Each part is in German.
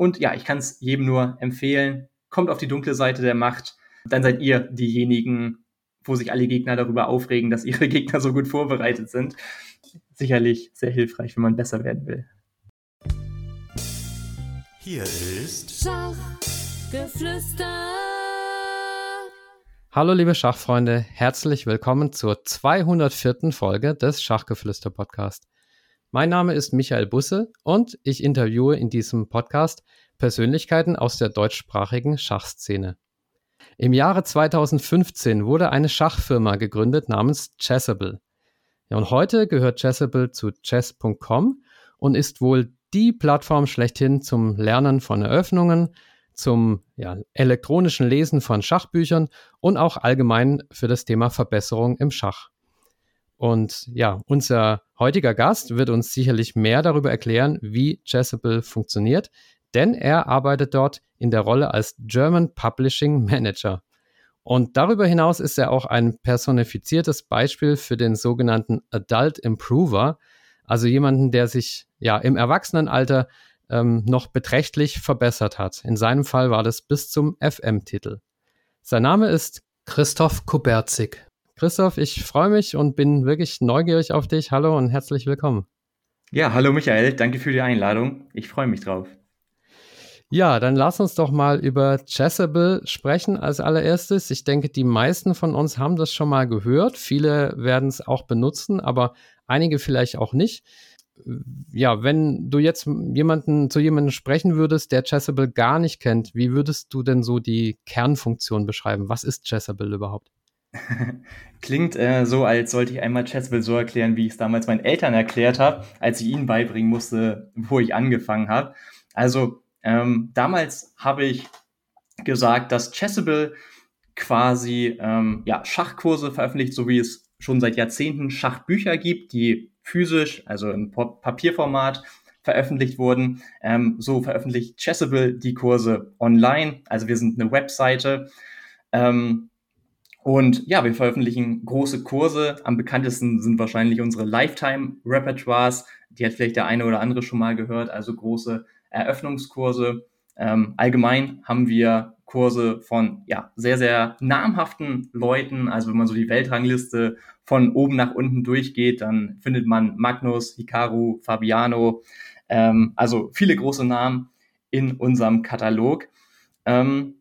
Und ja, ich kann es jedem nur empfehlen. Kommt auf die dunkle Seite der Macht. Dann seid ihr diejenigen, wo sich alle Gegner darüber aufregen, dass ihre Gegner so gut vorbereitet sind. Sicherlich sehr hilfreich, wenn man besser werden will. Hier ist Schachgeflüster. Hallo liebe Schachfreunde, herzlich willkommen zur 204. Folge des Schachgeflüster Podcast. Mein Name ist Michael Busse und ich interviewe in diesem Podcast Persönlichkeiten aus der deutschsprachigen Schachszene. Im Jahre 2015 wurde eine Schachfirma gegründet namens Chessable. Ja, und heute gehört Chessable zu chess.com und ist wohl die Plattform schlechthin zum Lernen von Eröffnungen, zum ja, elektronischen Lesen von Schachbüchern und auch allgemein für das Thema Verbesserung im Schach. Und ja, unser heutiger Gast wird uns sicherlich mehr darüber erklären, wie Chessable funktioniert, denn er arbeitet dort in der Rolle als German Publishing Manager. Und darüber hinaus ist er auch ein personifiziertes Beispiel für den sogenannten Adult Improver, also jemanden, der sich ja im Erwachsenenalter ähm, noch beträchtlich verbessert hat. In seinem Fall war das bis zum FM-Titel. Sein Name ist Christoph Kuberzig. Christoph, ich freue mich und bin wirklich neugierig auf dich. Hallo und herzlich willkommen. Ja, hallo Michael, danke für die Einladung. Ich freue mich drauf. Ja, dann lass uns doch mal über Chessable sprechen als allererstes. Ich denke, die meisten von uns haben das schon mal gehört. Viele werden es auch benutzen, aber einige vielleicht auch nicht. Ja, wenn du jetzt jemanden zu jemandem sprechen würdest, der Chessable gar nicht kennt, wie würdest du denn so die Kernfunktion beschreiben? Was ist Chessable überhaupt? Klingt äh, so, als sollte ich einmal Chessable so erklären, wie ich es damals meinen Eltern erklärt habe, als ich ihnen beibringen musste, wo ich angefangen habe. Also ähm, damals habe ich gesagt, dass Chessable quasi ähm, ja, Schachkurse veröffentlicht, so wie es schon seit Jahrzehnten Schachbücher gibt, die physisch, also im Papierformat veröffentlicht wurden. Ähm, so veröffentlicht Chessable die Kurse online. Also wir sind eine Webseite. Ähm, und ja, wir veröffentlichen große Kurse. Am bekanntesten sind wahrscheinlich unsere Lifetime-Repertoires. Die hat vielleicht der eine oder andere schon mal gehört, also große Eröffnungskurse. Ähm, allgemein haben wir Kurse von ja, sehr, sehr namhaften Leuten. Also wenn man so die Weltrangliste von oben nach unten durchgeht, dann findet man Magnus, Hikaru, Fabiano, ähm, also viele große Namen in unserem Katalog. Ähm,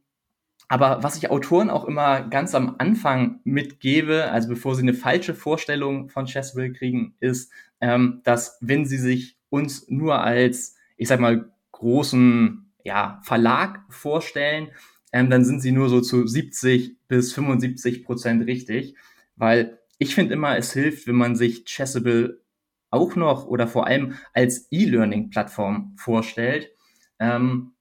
aber was ich Autoren auch immer ganz am Anfang mitgebe, also bevor sie eine falsche Vorstellung von Chessville kriegen, ist, ähm, dass wenn sie sich uns nur als, ich sag mal, großen ja, Verlag vorstellen, ähm, dann sind sie nur so zu 70 bis 75 Prozent richtig, weil ich finde immer, es hilft, wenn man sich Chessable auch noch oder vor allem als E-Learning-Plattform vorstellt. Ähm,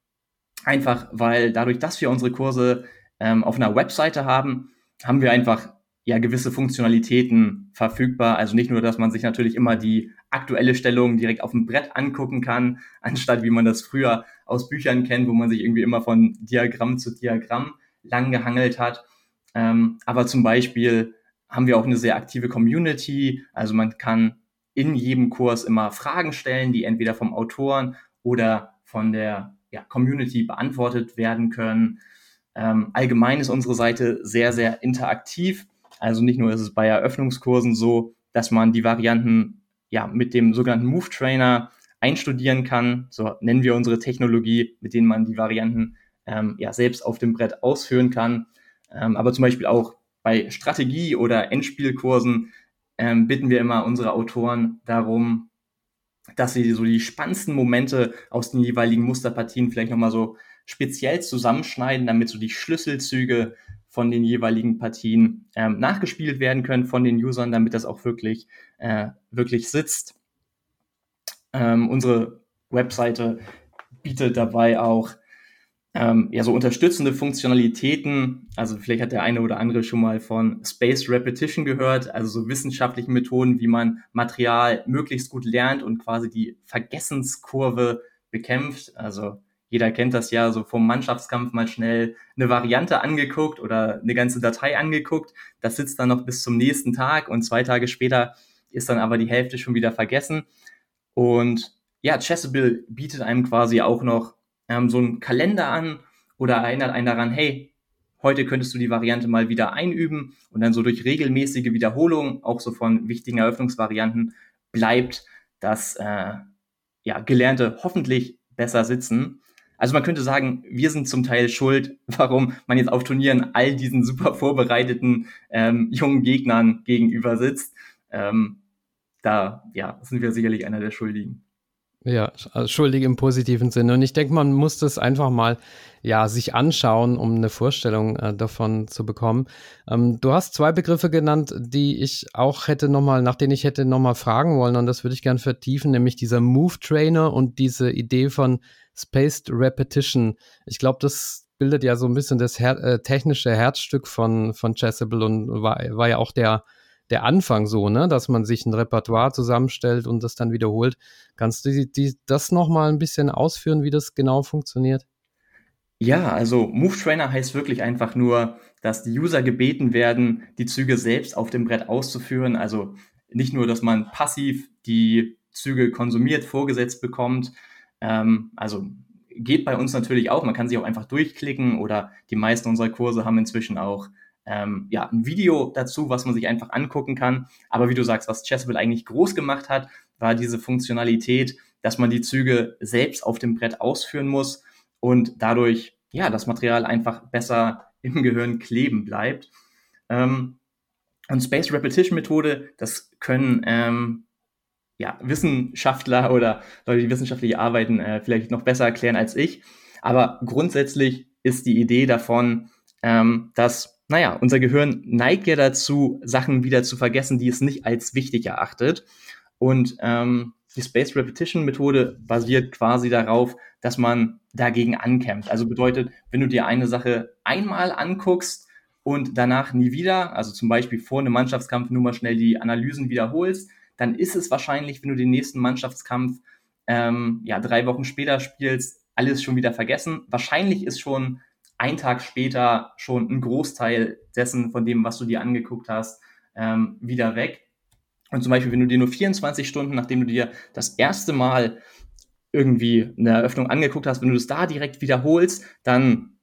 Einfach weil dadurch, dass wir unsere Kurse ähm, auf einer Webseite haben, haben wir einfach ja gewisse Funktionalitäten verfügbar. Also nicht nur, dass man sich natürlich immer die aktuelle Stellung direkt auf dem Brett angucken kann, anstatt wie man das früher aus Büchern kennt, wo man sich irgendwie immer von Diagramm zu Diagramm lang gehangelt hat. Ähm, aber zum Beispiel haben wir auch eine sehr aktive Community. Also man kann in jedem Kurs immer Fragen stellen, die entweder vom Autoren oder von der ja, Community beantwortet werden können. Ähm, allgemein ist unsere Seite sehr, sehr interaktiv. Also nicht nur ist es bei Eröffnungskursen so, dass man die Varianten ja mit dem sogenannten Move Trainer einstudieren kann. So nennen wir unsere Technologie, mit denen man die Varianten ähm, ja selbst auf dem Brett ausführen kann. Ähm, aber zum Beispiel auch bei Strategie- oder Endspielkursen ähm, bitten wir immer unsere Autoren darum, dass sie so die spannendsten Momente aus den jeweiligen Musterpartien vielleicht nochmal so speziell zusammenschneiden, damit so die Schlüsselzüge von den jeweiligen Partien ähm, nachgespielt werden können von den Usern, damit das auch wirklich, äh, wirklich sitzt. Ähm, unsere Webseite bietet dabei auch ähm, ja so unterstützende Funktionalitäten. Also vielleicht hat der eine oder andere schon mal von Space Repetition gehört, also so wissenschaftliche Methoden, wie man Material möglichst gut lernt und quasi die Vergessenskurve bekämpft. Also jeder kennt das ja, so vom Mannschaftskampf mal schnell eine Variante angeguckt oder eine ganze Datei angeguckt. Das sitzt dann noch bis zum nächsten Tag und zwei Tage später ist dann aber die Hälfte schon wieder vergessen. Und ja, Chessable bietet einem quasi auch noch ähm, so einen Kalender an oder erinnert einen daran, hey, heute könntest du die Variante mal wieder einüben und dann so durch regelmäßige Wiederholung, auch so von wichtigen Eröffnungsvarianten, bleibt das äh, ja, Gelernte hoffentlich besser sitzen. Also man könnte sagen, wir sind zum Teil schuld, warum man jetzt auf Turnieren all diesen super vorbereiteten ähm, jungen Gegnern gegenüber sitzt. Ähm, da ja, sind wir sicherlich einer der Schuldigen. Ja, schuldig im positiven Sinne. Und ich denke, man muss das einfach mal ja sich anschauen, um eine Vorstellung äh, davon zu bekommen. Ähm, du hast zwei Begriffe genannt, die ich auch hätte nochmal, nach denen ich hätte nochmal fragen wollen, und das würde ich gerne vertiefen, nämlich dieser Move Trainer und diese Idee von Spaced Repetition. Ich glaube, das bildet ja so ein bisschen das Her äh, technische Herzstück von, von Chessable und war, war ja auch der der Anfang so, ne, dass man sich ein Repertoire zusammenstellt und das dann wiederholt. Kannst du die, die, das nochmal ein bisschen ausführen, wie das genau funktioniert? Ja, also Move Trainer heißt wirklich einfach nur, dass die User gebeten werden, die Züge selbst auf dem Brett auszuführen. Also nicht nur, dass man passiv die Züge konsumiert, vorgesetzt bekommt. Ähm, also geht bei uns natürlich auch. Man kann sich auch einfach durchklicken oder die meisten unserer Kurse haben inzwischen auch ähm, ja, ein Video dazu, was man sich einfach angucken kann. Aber wie du sagst, was Chessable eigentlich groß gemacht hat, war diese Funktionalität, dass man die Züge selbst auf dem Brett ausführen muss und dadurch ja das Material einfach besser im Gehirn kleben bleibt. Ähm, und Space Repetition Methode, das können ähm, ja, Wissenschaftler oder Leute, die wissenschaftlich arbeiten, äh, vielleicht noch besser erklären als ich. Aber grundsätzlich ist die Idee davon, ähm, dass naja, unser Gehirn neigt ja dazu, Sachen wieder zu vergessen, die es nicht als wichtig erachtet. Und ähm, die Space Repetition Methode basiert quasi darauf, dass man dagegen ankämpft. Also bedeutet, wenn du dir eine Sache einmal anguckst und danach nie wieder, also zum Beispiel vor einem Mannschaftskampf nur mal schnell die Analysen wiederholst, dann ist es wahrscheinlich, wenn du den nächsten Mannschaftskampf ähm, ja drei Wochen später spielst, alles schon wieder vergessen. Wahrscheinlich ist schon ein Tag später schon ein Großteil dessen, von dem, was du dir angeguckt hast, ähm, wieder weg. Und zum Beispiel, wenn du dir nur 24 Stunden, nachdem du dir das erste Mal irgendwie eine Eröffnung angeguckt hast, wenn du das da direkt wiederholst, dann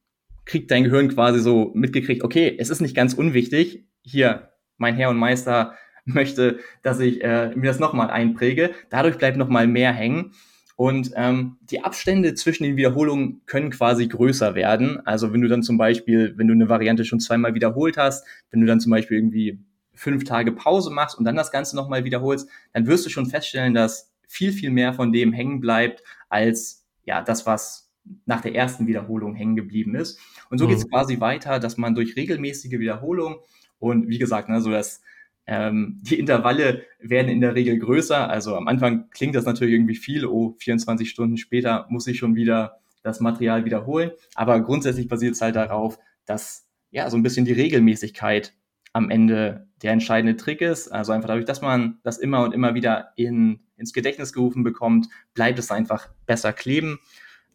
kriegt dein Gehirn quasi so mitgekriegt, okay, es ist nicht ganz unwichtig, hier, mein Herr und Meister möchte, dass ich äh, mir das nochmal einpräge. Dadurch bleibt nochmal mehr hängen. Und ähm, die Abstände zwischen den Wiederholungen können quasi größer werden. Also wenn du dann zum Beispiel, wenn du eine Variante schon zweimal wiederholt hast, wenn du dann zum Beispiel irgendwie fünf Tage Pause machst und dann das Ganze nochmal wiederholst, dann wirst du schon feststellen, dass viel, viel mehr von dem hängen bleibt, als ja das, was nach der ersten Wiederholung hängen geblieben ist. Und so mhm. geht es quasi weiter, dass man durch regelmäßige Wiederholung und wie gesagt, ne, so das ähm, die Intervalle werden in der Regel größer. Also am Anfang klingt das natürlich irgendwie viel. Oh, 24 Stunden später muss ich schon wieder das Material wiederholen. Aber grundsätzlich basiert es halt darauf, dass ja so ein bisschen die Regelmäßigkeit am Ende der entscheidende Trick ist. Also einfach dadurch, dass man das immer und immer wieder in, ins Gedächtnis gerufen bekommt, bleibt es einfach besser kleben.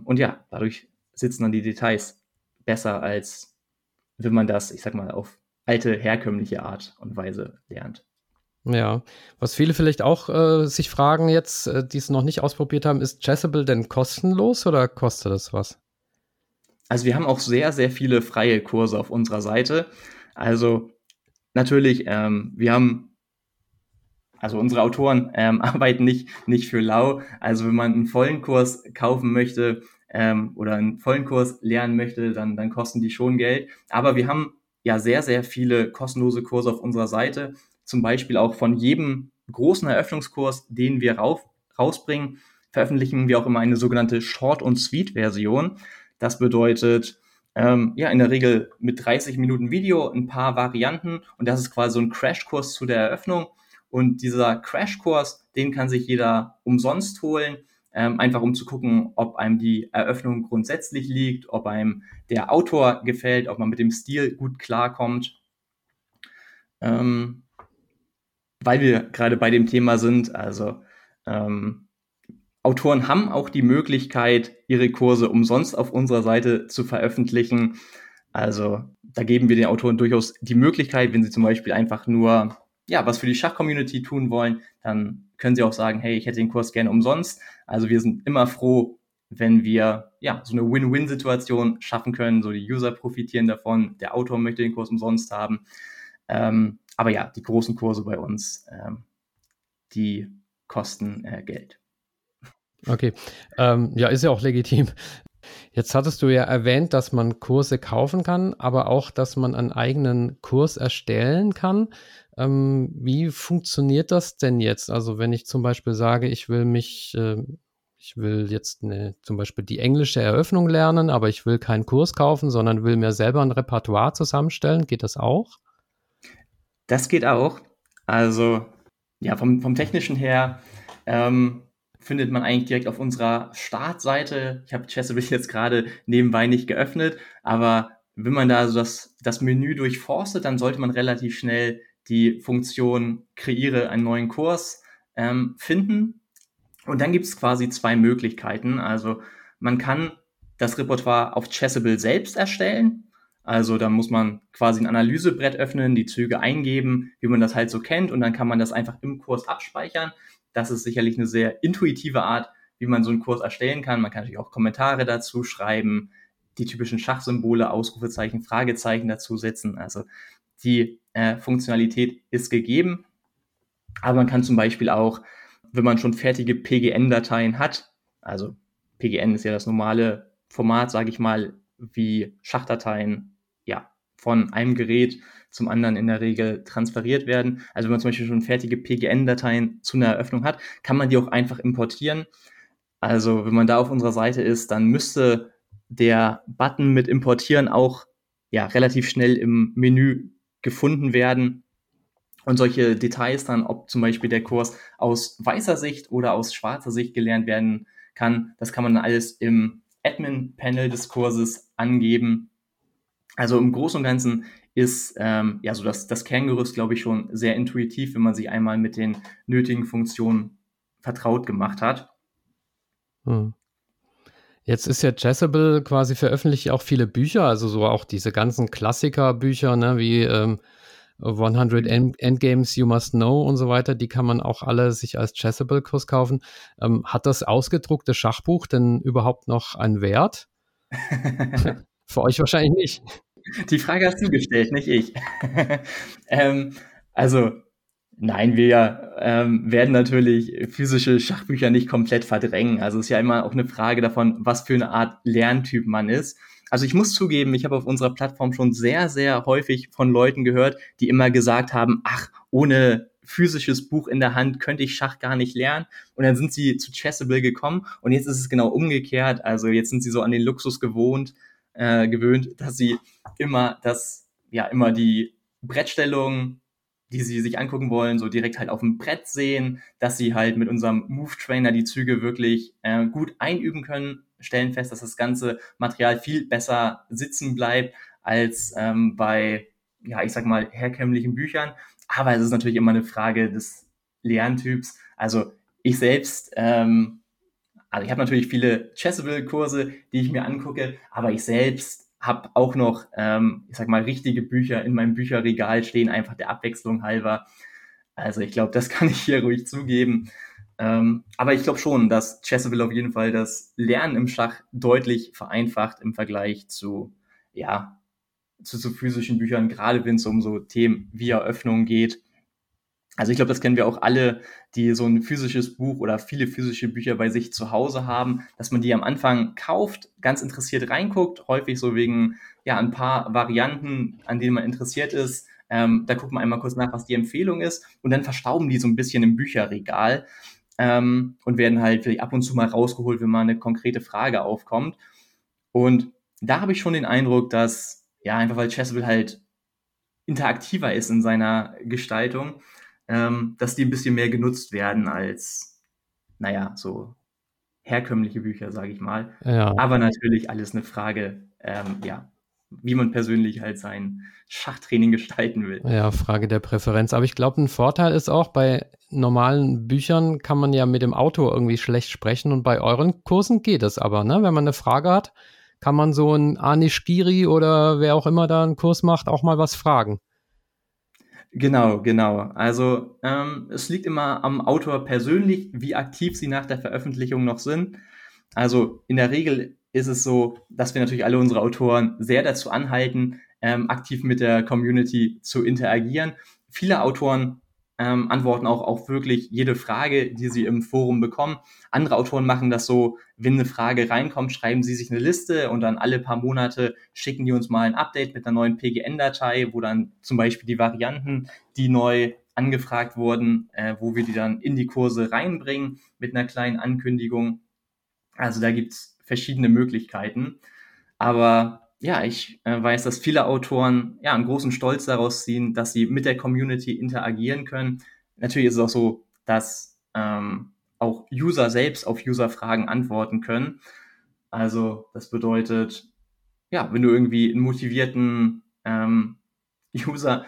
Und ja, dadurch sitzen dann die Details besser, als wenn man das, ich sag mal, auf alte, herkömmliche Art und Weise lernt. Ja, was viele vielleicht auch äh, sich fragen jetzt, äh, die es noch nicht ausprobiert haben, ist Chessable denn kostenlos oder kostet es was? Also wir haben auch sehr, sehr viele freie Kurse auf unserer Seite. Also natürlich, ähm, wir haben, also unsere Autoren ähm, arbeiten nicht, nicht für lau. Also wenn man einen vollen Kurs kaufen möchte ähm, oder einen vollen Kurs lernen möchte, dann, dann kosten die schon Geld. Aber wir haben ja sehr, sehr viele kostenlose Kurse auf unserer Seite. Zum Beispiel auch von jedem großen Eröffnungskurs, den wir rauf, rausbringen, veröffentlichen wir auch immer eine sogenannte Short- und Sweet-Version. Das bedeutet, ähm, ja, in der Regel mit 30 Minuten Video, ein paar Varianten und das ist quasi so ein Crashkurs zu der Eröffnung. Und dieser Crashkurs, den kann sich jeder umsonst holen. Ähm, einfach um zu gucken, ob einem die Eröffnung grundsätzlich liegt, ob einem der Autor gefällt, ob man mit dem Stil gut klarkommt. Ähm, weil wir gerade bei dem Thema sind, also ähm, Autoren haben auch die Möglichkeit, ihre Kurse umsonst auf unserer Seite zu veröffentlichen. Also da geben wir den Autoren durchaus die Möglichkeit, wenn sie zum Beispiel einfach nur ja, was für die Schach-Community tun wollen, dann können sie auch sagen, hey, ich hätte den Kurs gerne umsonst. Also wir sind immer froh, wenn wir ja so eine Win-Win-Situation schaffen können. So die User profitieren davon, der Autor möchte den Kurs umsonst haben. Ähm, aber ja, die großen Kurse bei uns, ähm, die kosten äh, Geld. Okay, ähm, ja, ist ja auch legitim. Jetzt hattest du ja erwähnt, dass man Kurse kaufen kann, aber auch, dass man einen eigenen Kurs erstellen kann. Ähm, wie funktioniert das denn jetzt? Also wenn ich zum Beispiel sage, ich will mich, äh, ich will jetzt eine, zum Beispiel die englische Eröffnung lernen, aber ich will keinen Kurs kaufen, sondern will mir selber ein Repertoire zusammenstellen, geht das auch? Das geht auch. Also ja, vom, vom technischen her ähm, findet man eigentlich direkt auf unserer Startseite. Ich habe Chessable jetzt gerade nebenbei nicht geöffnet, aber wenn man da so das, das Menü durchforstet, dann sollte man relativ schnell die Funktion kreiere einen neuen Kurs ähm, finden. Und dann gibt es quasi zwei Möglichkeiten. Also man kann das Repertoire auf Chessable selbst erstellen. Also da muss man quasi ein Analysebrett öffnen, die Züge eingeben, wie man das halt so kennt, und dann kann man das einfach im Kurs abspeichern. Das ist sicherlich eine sehr intuitive Art, wie man so einen Kurs erstellen kann. Man kann natürlich auch Kommentare dazu schreiben, die typischen Schachsymbole, Ausrufezeichen, Fragezeichen dazu setzen. Also die äh, Funktionalität ist gegeben. Aber man kann zum Beispiel auch, wenn man schon fertige PGN-Dateien hat, also PGN ist ja das normale Format, sage ich mal, wie Schachdateien ja von einem Gerät zum anderen in der Regel transferiert werden. Also wenn man zum Beispiel schon fertige PGN-Dateien zu einer Eröffnung hat, kann man die auch einfach importieren. Also wenn man da auf unserer Seite ist, dann müsste der Button mit Importieren auch ja relativ schnell im Menü gefunden werden. Und solche Details dann, ob zum Beispiel der Kurs aus weißer Sicht oder aus schwarzer Sicht gelernt werden kann, das kann man dann alles im Admin-Panel des Kurses angeben. Also im Großen und Ganzen ist ähm, ja so das, das Kerngerüst, glaube ich, schon sehr intuitiv, wenn man sich einmal mit den nötigen Funktionen vertraut gemacht hat. Hm. Jetzt ist ja Chessable quasi veröffentlicht auch viele Bücher, also so auch diese ganzen Klassikerbücher, ne, wie ähm, 100 End Endgames You Must Know und so weiter, die kann man auch alle sich als Chessable-Kurs kaufen. Ähm, hat das ausgedruckte Schachbuch denn überhaupt noch einen Wert? Für euch wahrscheinlich nicht. Die Frage hast du gestellt, nicht ich. ähm, also Nein, wir ähm, werden natürlich physische Schachbücher nicht komplett verdrängen. Also es ist ja immer auch eine Frage davon, was für eine Art Lerntyp man ist. Also ich muss zugeben, ich habe auf unserer Plattform schon sehr, sehr häufig von Leuten gehört, die immer gesagt haben, ach, ohne physisches Buch in der Hand könnte ich Schach gar nicht lernen. Und dann sind sie zu Chessable gekommen und jetzt ist es genau umgekehrt. Also jetzt sind sie so an den Luxus gewohnt, äh, gewöhnt, dass sie immer das, ja, immer die Brettstellung die sie sich angucken wollen, so direkt halt auf dem Brett sehen, dass sie halt mit unserem Move Trainer die Züge wirklich äh, gut einüben können, stellen fest, dass das ganze Material viel besser sitzen bleibt als ähm, bei, ja, ich sag mal, herkömmlichen Büchern. Aber es ist natürlich immer eine Frage des Lerntyps. Also ich selbst, ähm, also ich habe natürlich viele Chessable-Kurse, die ich mir angucke, aber ich selbst habe auch noch, ähm, ich sag mal, richtige Bücher in meinem Bücherregal stehen, einfach der Abwechslung halber. Also ich glaube, das kann ich hier ruhig zugeben. Ähm, aber ich glaube schon, dass Chessable auf jeden Fall das Lernen im Schach deutlich vereinfacht im Vergleich zu, ja, zu, zu physischen Büchern, gerade wenn es um so Themen wie Eröffnung geht. Also ich glaube, das kennen wir auch alle, die so ein physisches Buch oder viele physische Bücher bei sich zu Hause haben, dass man die am Anfang kauft, ganz interessiert reinguckt, häufig so wegen ja ein paar Varianten, an denen man interessiert ist. Ähm, da guckt man einmal kurz nach, was die Empfehlung ist und dann verstauben die so ein bisschen im Bücherregal ähm, und werden halt vielleicht ab und zu mal rausgeholt, wenn mal eine konkrete Frage aufkommt. Und da habe ich schon den Eindruck, dass ja einfach weil Chessable halt interaktiver ist in seiner Gestaltung, ähm, dass die ein bisschen mehr genutzt werden als, naja, so herkömmliche Bücher, sage ich mal. Ja. Aber natürlich alles eine Frage, ähm, ja, wie man persönlich halt sein Schachtraining gestalten will. Ja, Frage der Präferenz. Aber ich glaube, ein Vorteil ist auch, bei normalen Büchern kann man ja mit dem Autor irgendwie schlecht sprechen und bei euren Kursen geht es aber, ne? Wenn man eine Frage hat, kann man so ein Anish Giri oder wer auch immer da einen Kurs macht, auch mal was fragen. Genau, genau. Also ähm, es liegt immer am Autor persönlich, wie aktiv sie nach der Veröffentlichung noch sind. Also in der Regel ist es so, dass wir natürlich alle unsere Autoren sehr dazu anhalten, ähm, aktiv mit der Community zu interagieren. Viele Autoren ähm, antworten auch auf wirklich jede Frage, die sie im Forum bekommen. Andere Autoren machen das so, wenn eine Frage reinkommt, schreiben sie sich eine Liste und dann alle paar Monate schicken die uns mal ein Update mit einer neuen PGN-Datei, wo dann zum Beispiel die Varianten, die neu angefragt wurden, äh, wo wir die dann in die Kurse reinbringen mit einer kleinen Ankündigung. Also da gibt's verschiedene Möglichkeiten. Aber ja, ich äh, weiß, dass viele Autoren ja einen großen Stolz daraus ziehen, dass sie mit der Community interagieren können. Natürlich ist es auch so, dass ähm, auch User selbst auf User-Fragen antworten können. Also das bedeutet, ja, wenn du irgendwie einen motivierten ähm, User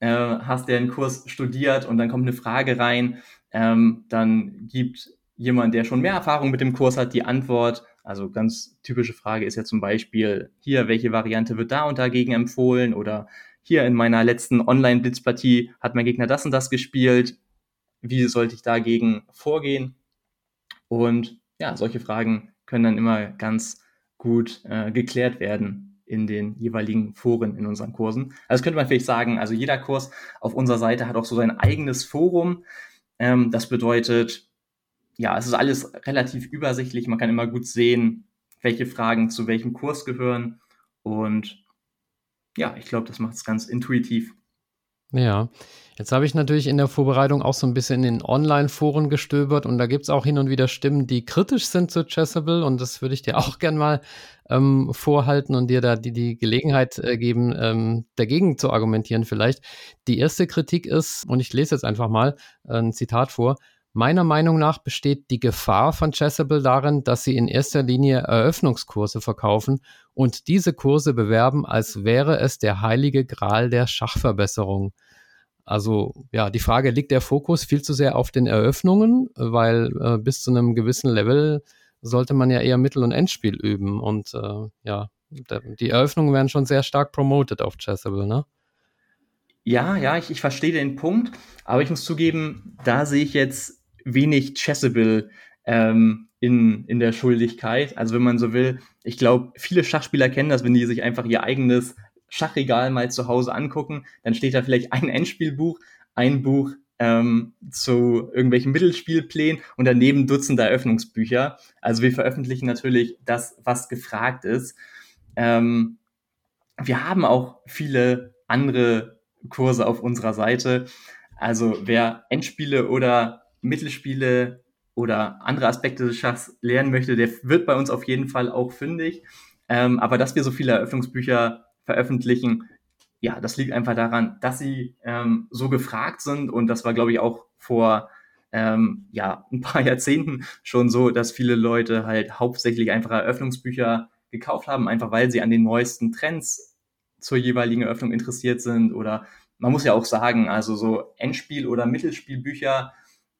äh, hast, der einen Kurs studiert und dann kommt eine Frage rein, ähm, dann gibt jemand, der schon mehr Erfahrung mit dem Kurs hat, die Antwort also ganz typische Frage ist ja zum Beispiel hier, welche Variante wird da und dagegen empfohlen oder hier in meiner letzten Online-Blitzpartie hat mein Gegner das und das gespielt. Wie sollte ich dagegen vorgehen? Und ja, solche Fragen können dann immer ganz gut äh, geklärt werden in den jeweiligen Foren in unseren Kursen. Also könnte man vielleicht sagen, also jeder Kurs auf unserer Seite hat auch so sein eigenes Forum. Ähm, das bedeutet, ja, es ist alles relativ übersichtlich. Man kann immer gut sehen, welche Fragen zu welchem Kurs gehören. Und ja, ich glaube, das macht es ganz intuitiv. Ja, jetzt habe ich natürlich in der Vorbereitung auch so ein bisschen in den Online-Foren gestöbert und da gibt es auch hin und wieder Stimmen, die kritisch sind zu Chessable und das würde ich dir auch gern mal ähm, vorhalten und dir da die, die Gelegenheit äh, geben, ähm, dagegen zu argumentieren vielleicht. Die erste Kritik ist, und ich lese jetzt einfach mal ein Zitat vor, Meiner Meinung nach besteht die Gefahr von Chessable darin, dass sie in erster Linie Eröffnungskurse verkaufen und diese Kurse bewerben, als wäre es der heilige Gral der Schachverbesserung. Also ja, die Frage, liegt der Fokus viel zu sehr auf den Eröffnungen, weil äh, bis zu einem gewissen Level sollte man ja eher Mittel- und Endspiel üben und äh, ja, die Eröffnungen werden schon sehr stark promoted auf Chessable, ne? Ja, ja, ich, ich verstehe den Punkt, aber ich muss zugeben, da sehe ich jetzt wenig Chessable ähm, in, in der Schuldigkeit. Also wenn man so will, ich glaube, viele Schachspieler kennen das, wenn die sich einfach ihr eigenes Schachregal mal zu Hause angucken, dann steht da vielleicht ein Endspielbuch, ein Buch ähm, zu irgendwelchen Mittelspielplänen und daneben Dutzende Eröffnungsbücher. Also wir veröffentlichen natürlich das, was gefragt ist. Ähm, wir haben auch viele andere Kurse auf unserer Seite. Also wer Endspiele oder Mittelspiele oder andere Aspekte des Schachs lernen möchte, der wird bei uns auf jeden Fall auch fündig. Ähm, aber dass wir so viele Eröffnungsbücher veröffentlichen, ja, das liegt einfach daran, dass sie ähm, so gefragt sind und das war, glaube ich, auch vor ähm, ja, ein paar Jahrzehnten schon so, dass viele Leute halt hauptsächlich einfach Eröffnungsbücher gekauft haben, einfach weil sie an den neuesten Trends zur jeweiligen Eröffnung interessiert sind oder man muss ja auch sagen, also so Endspiel- oder Mittelspielbücher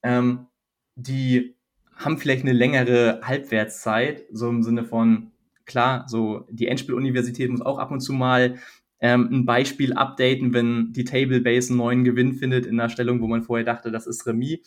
ähm, die haben vielleicht eine längere Halbwertszeit, so im Sinne von, klar, so die Endspiel-Universität muss auch ab und zu mal ähm, ein Beispiel updaten, wenn die Table-Base einen neuen Gewinn findet in einer Stellung, wo man vorher dachte, das ist Remis.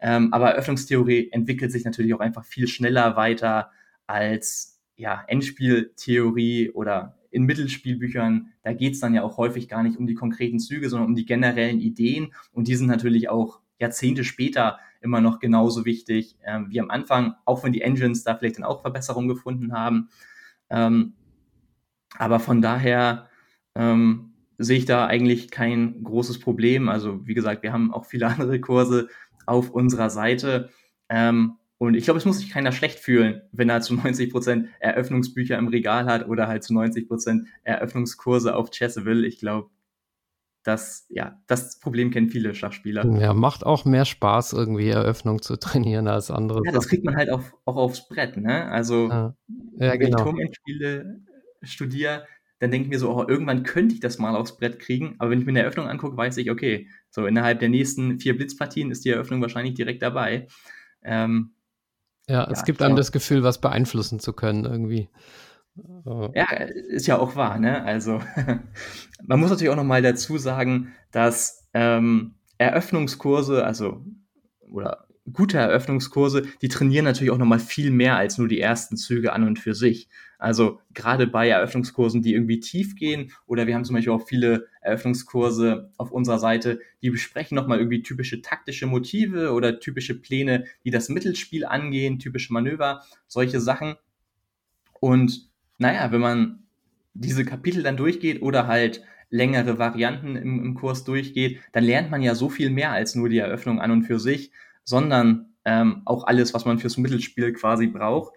Ähm, aber Eröffnungstheorie entwickelt sich natürlich auch einfach viel schneller weiter als ja, Endspieltheorie oder in Mittelspielbüchern, da geht es dann ja auch häufig gar nicht um die konkreten Züge, sondern um die generellen Ideen. Und die sind natürlich auch Jahrzehnte später immer noch genauso wichtig ähm, wie am Anfang, auch wenn die Engines da vielleicht dann auch Verbesserungen gefunden haben. Ähm, aber von daher ähm, sehe ich da eigentlich kein großes Problem. Also wie gesagt, wir haben auch viele andere Kurse auf unserer Seite. Ähm, und ich glaube, es muss sich keiner schlecht fühlen, wenn er zu 90 Prozent Eröffnungsbücher im Regal hat oder halt zu 90 Prozent Eröffnungskurse auf Chessville. Ich glaube, das, ja, das Problem kennen viele Schachspieler. Ja, macht auch mehr Spaß, irgendwie Eröffnung zu trainieren als andere. Ja, das kriegt man halt auch, auch aufs Brett, ne? Also, ja. Ja, wenn genau. ich Turmendspiele studiere, dann denke ich mir so, oh, irgendwann könnte ich das mal aufs Brett kriegen. Aber wenn ich mir eine Eröffnung angucke, weiß ich, okay, so innerhalb der nächsten vier Blitzpartien ist die Eröffnung wahrscheinlich direkt dabei. Ähm, ja, es ja, gibt einem das Gefühl, was beeinflussen zu können irgendwie. Ja, ist ja auch wahr, ne? Also man muss natürlich auch nochmal dazu sagen, dass ähm, Eröffnungskurse, also oder gute Eröffnungskurse, die trainieren natürlich auch nochmal viel mehr als nur die ersten Züge an und für sich. Also gerade bei Eröffnungskursen, die irgendwie tief gehen, oder wir haben zum Beispiel auch viele Eröffnungskurse auf unserer Seite, die besprechen nochmal irgendwie typische taktische Motive oder typische Pläne, die das Mittelspiel angehen, typische Manöver, solche Sachen. Und naja, wenn man diese Kapitel dann durchgeht oder halt längere Varianten im, im Kurs durchgeht, dann lernt man ja so viel mehr als nur die Eröffnung an und für sich, sondern ähm, auch alles, was man fürs Mittelspiel quasi braucht.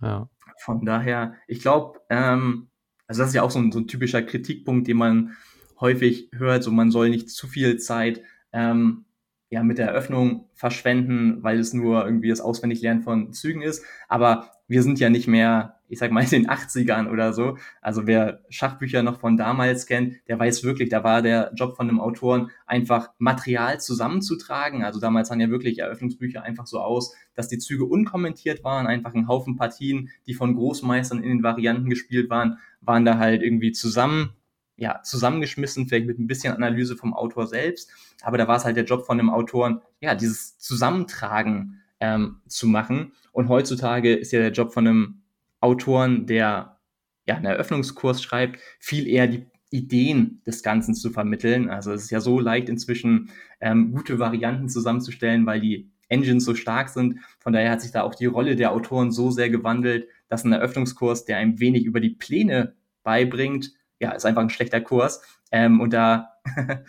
Ja. Von daher, ich glaube, ähm, also das ist ja auch so ein, so ein, typischer Kritikpunkt, den man häufig hört, so man soll nicht zu viel Zeit ähm, ja mit der Eröffnung verschwenden, weil es nur irgendwie das Auswendiglernen von Zügen ist. Aber wir sind ja nicht mehr, ich sag mal, in den 80ern oder so. Also wer Schachbücher noch von damals kennt, der weiß wirklich, da war der Job von einem Autoren einfach Material zusammenzutragen. Also damals sahen ja wirklich Eröffnungsbücher einfach so aus, dass die Züge unkommentiert waren, einfach ein Haufen Partien, die von Großmeistern in den Varianten gespielt waren, waren da halt irgendwie zusammen ja, zusammengeschmissen, vielleicht mit ein bisschen Analyse vom Autor selbst. Aber da war es halt der Job von einem Autoren, ja, dieses Zusammentragen ähm, zu machen. Und heutzutage ist ja der Job von einem Autoren, der ja einen Eröffnungskurs schreibt, viel eher die Ideen des Ganzen zu vermitteln. Also es ist ja so leicht inzwischen ähm, gute Varianten zusammenzustellen, weil die Engines so stark sind. Von daher hat sich da auch die Rolle der Autoren so sehr gewandelt, dass ein Eröffnungskurs, der einem wenig über die Pläne beibringt, ja, ist einfach ein schlechter Kurs. Ähm, und da,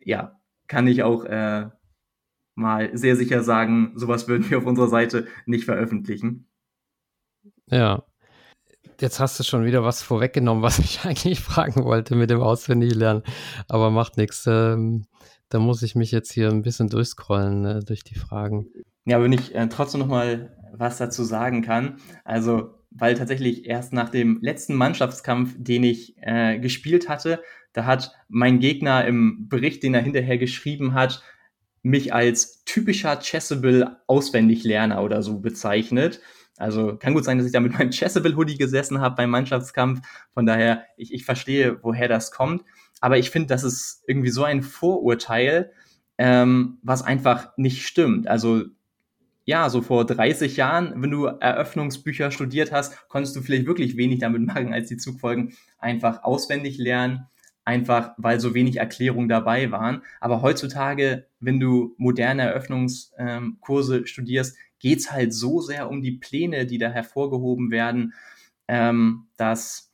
ja, kann ich auch äh, mal sehr sicher sagen, sowas würden wir auf unserer Seite nicht veröffentlichen. Ja. Jetzt hast du schon wieder was vorweggenommen, was ich eigentlich fragen wollte mit dem Auswendiglernen. Aber macht nichts. Ähm, da muss ich mich jetzt hier ein bisschen durchscrollen äh, durch die Fragen. Ja, wenn ich äh, trotzdem noch mal was dazu sagen kann. Also weil tatsächlich erst nach dem letzten Mannschaftskampf, den ich äh, gespielt hatte, da hat mein Gegner im Bericht, den er hinterher geschrieben hat, mich als typischer Chessable Auswendiglerner oder so bezeichnet. Also kann gut sein, dass ich da mit meinem Chessable-Hoodie gesessen habe beim Mannschaftskampf. Von daher, ich, ich verstehe, woher das kommt. Aber ich finde, das ist irgendwie so ein Vorurteil, ähm, was einfach nicht stimmt. Also ja, so vor 30 Jahren, wenn du Eröffnungsbücher studiert hast, konntest du vielleicht wirklich wenig damit machen, als die Zugfolgen einfach auswendig lernen, einfach weil so wenig Erklärungen dabei waren. Aber heutzutage, wenn du moderne Eröffnungskurse ähm, studierst, geht's halt so sehr um die Pläne, die da hervorgehoben werden, ähm, dass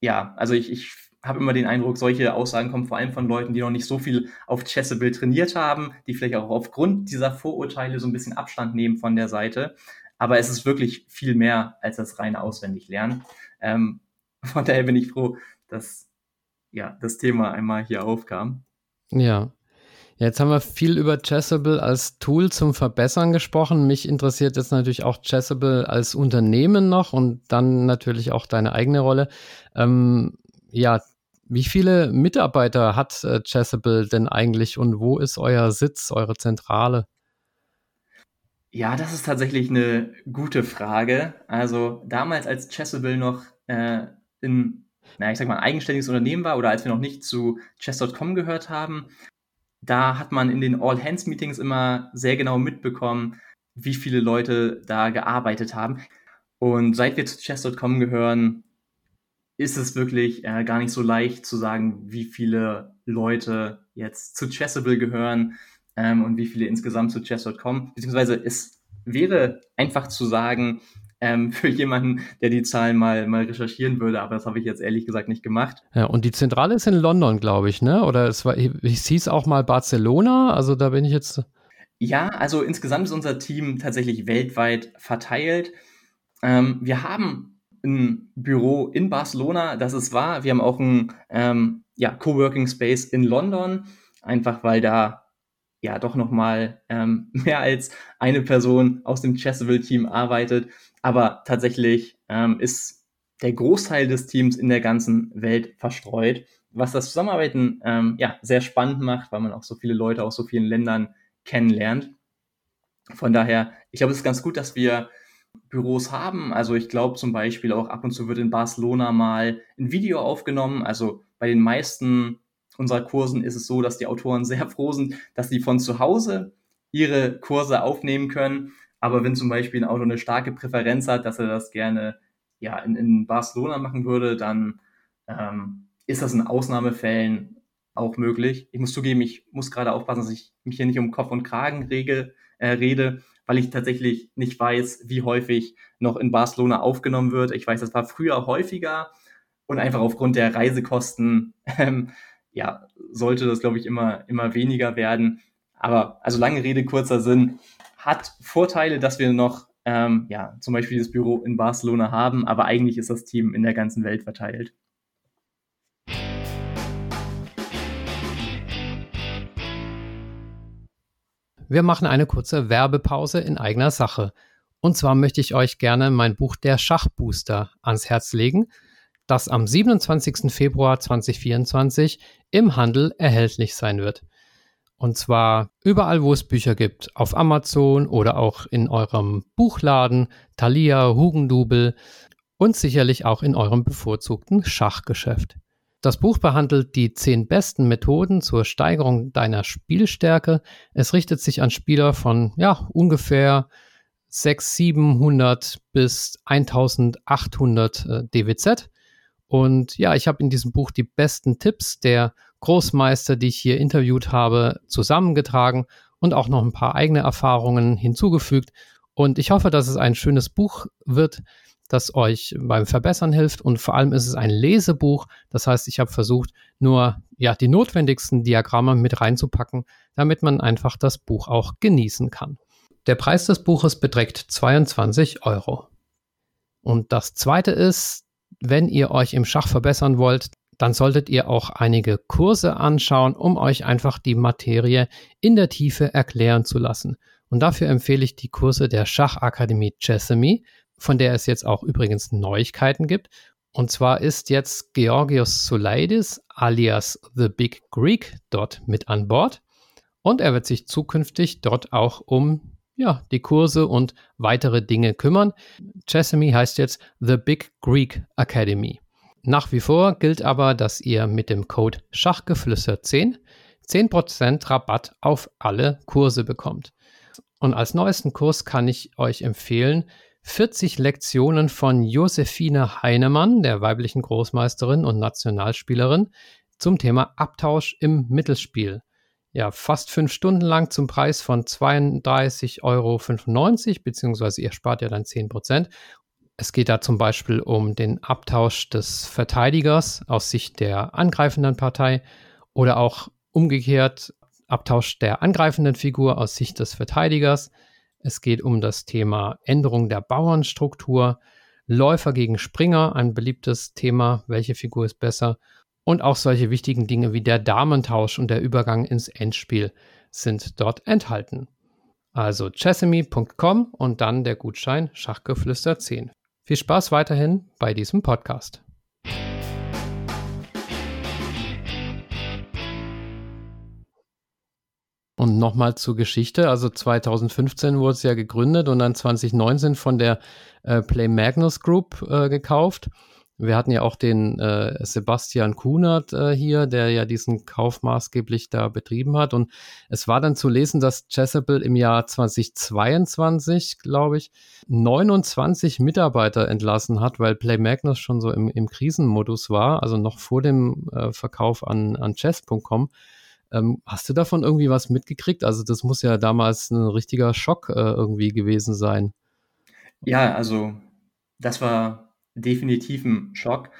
ja, also ich, ich habe immer den Eindruck, solche Aussagen kommen vor allem von Leuten, die noch nicht so viel auf Chessable trainiert haben, die vielleicht auch aufgrund dieser Vorurteile so ein bisschen Abstand nehmen von der Seite. Aber es ist wirklich viel mehr als das reine Auswendiglernen. Ähm, von daher bin ich froh, dass ja, das Thema einmal hier aufkam. Ja. Jetzt haben wir viel über Chessable als Tool zum Verbessern gesprochen. Mich interessiert jetzt natürlich auch Chessable als Unternehmen noch und dann natürlich auch deine eigene Rolle. Ähm, ja, wie viele Mitarbeiter hat äh, Chessable denn eigentlich und wo ist euer Sitz, eure Zentrale? Ja, das ist tatsächlich eine gute Frage. Also damals, als Chessable noch äh, in, na, ich sag mal, ein eigenständiges Unternehmen war oder als wir noch nicht zu Chess.com gehört haben, da hat man in den All-Hands-Meetings immer sehr genau mitbekommen, wie viele Leute da gearbeitet haben. Und seit wir zu Chess.com gehören, ist es wirklich äh, gar nicht so leicht zu sagen, wie viele Leute jetzt zu Chessable gehören ähm, und wie viele insgesamt zu Chess.com. Beziehungsweise es wäre einfach zu sagen, ähm, für jemanden, der die Zahlen mal, mal recherchieren würde, aber das habe ich jetzt ehrlich gesagt nicht gemacht. Ja, und die Zentrale ist in London, glaube ich, ne? Oder es war, es hieß auch mal Barcelona, also da bin ich jetzt. Ja, also insgesamt ist unser Team tatsächlich weltweit verteilt. Ähm, wir haben ein Büro in Barcelona, das ist wahr. Wir haben auch ein, ähm, ja, Coworking Space in London, einfach weil da ja doch nochmal ähm, mehr als eine Person aus dem Chessable-Team arbeitet. Aber tatsächlich ähm, ist der Großteil des Teams in der ganzen Welt verstreut, was das Zusammenarbeiten ähm, ja sehr spannend macht, weil man auch so viele Leute aus so vielen Ländern kennenlernt. Von daher, ich glaube, es ist ganz gut, dass wir Büros haben. Also ich glaube zum Beispiel auch ab und zu wird in Barcelona mal ein Video aufgenommen. Also bei den meisten unserer Kursen ist es so, dass die Autoren sehr froh sind, dass sie von zu Hause ihre Kurse aufnehmen können. Aber wenn zum Beispiel ein Autor eine starke Präferenz hat, dass er das gerne ja, in, in Barcelona machen würde, dann ähm, ist das in Ausnahmefällen auch möglich. Ich muss zugeben, ich muss gerade aufpassen, dass ich mich hier nicht um Kopf und Kragen rege, äh, rede, weil ich tatsächlich nicht weiß, wie häufig noch in Barcelona aufgenommen wird. Ich weiß, das war früher häufiger und einfach aufgrund der Reisekosten, ähm, ja, sollte das, glaube ich, immer, immer weniger werden. Aber also lange Rede, kurzer Sinn, hat Vorteile, dass wir noch ähm, ja, zum Beispiel das Büro in Barcelona haben, aber eigentlich ist das Team in der ganzen Welt verteilt. Wir machen eine kurze Werbepause in eigener Sache. Und zwar möchte ich euch gerne mein Buch Der Schachbooster ans Herz legen, das am 27. Februar 2024 im Handel erhältlich sein wird. Und zwar überall, wo es Bücher gibt, auf Amazon oder auch in eurem Buchladen, Thalia, Hugendubel und sicherlich auch in eurem bevorzugten Schachgeschäft. Das Buch behandelt die zehn besten Methoden zur Steigerung deiner Spielstärke. Es richtet sich an Spieler von ja, ungefähr 600, 700 bis 1800 äh, DWZ. Und ja, ich habe in diesem Buch die besten Tipps der Großmeister, die ich hier interviewt habe, zusammengetragen und auch noch ein paar eigene Erfahrungen hinzugefügt. Und ich hoffe, dass es ein schönes Buch wird, das euch beim Verbessern hilft und vor allem ist es ein Lesebuch. Das heißt, ich habe versucht, nur ja, die notwendigsten Diagramme mit reinzupacken, damit man einfach das Buch auch genießen kann. Der Preis des Buches beträgt 22 Euro. Und das zweite ist, wenn ihr euch im Schach verbessern wollt, dann solltet ihr auch einige Kurse anschauen, um euch einfach die Materie in der Tiefe erklären zu lassen. Und dafür empfehle ich die Kurse der Schachakademie Chessamy von der es jetzt auch übrigens Neuigkeiten gibt. Und zwar ist jetzt Georgios Soulidis alias The Big Greek dort mit an Bord. Und er wird sich zukünftig dort auch um ja, die Kurse und weitere Dinge kümmern. Chessamy heißt jetzt The Big Greek Academy. Nach wie vor gilt aber, dass ihr mit dem Code Schachgeflüster10 10% Rabatt auf alle Kurse bekommt. Und als neuesten Kurs kann ich euch empfehlen 40 Lektionen von Josephine Heinemann, der weiblichen Großmeisterin und Nationalspielerin, zum Thema Abtausch im Mittelspiel. Ja, fast fünf Stunden lang zum Preis von 32,95 Euro, beziehungsweise ihr spart ja dann 10 Prozent. Es geht da zum Beispiel um den Abtausch des Verteidigers aus Sicht der angreifenden Partei oder auch umgekehrt Abtausch der angreifenden Figur aus Sicht des Verteidigers. Es geht um das Thema Änderung der Bauernstruktur, Läufer gegen Springer, ein beliebtes Thema, welche Figur ist besser. Und auch solche wichtigen Dinge wie der Damentausch und der Übergang ins Endspiel sind dort enthalten. Also chessemy.com und dann der Gutschein Schachgeflüster 10. Viel Spaß weiterhin bei diesem Podcast. Und nochmal zur Geschichte. Also 2015 wurde es ja gegründet und dann 2019 von der äh, Play Magnus Group äh, gekauft. Wir hatten ja auch den äh, Sebastian Kunert äh, hier, der ja diesen Kauf maßgeblich da betrieben hat. Und es war dann zu lesen, dass Chessable im Jahr 2022, glaube ich, 29 Mitarbeiter entlassen hat, weil Play Magnus schon so im, im Krisenmodus war, also noch vor dem äh, Verkauf an, an chess.com. Ähm, hast du davon irgendwie was mitgekriegt? Also das muss ja damals ein richtiger Schock äh, irgendwie gewesen sein. Ja, also das war definitiv ein Schock.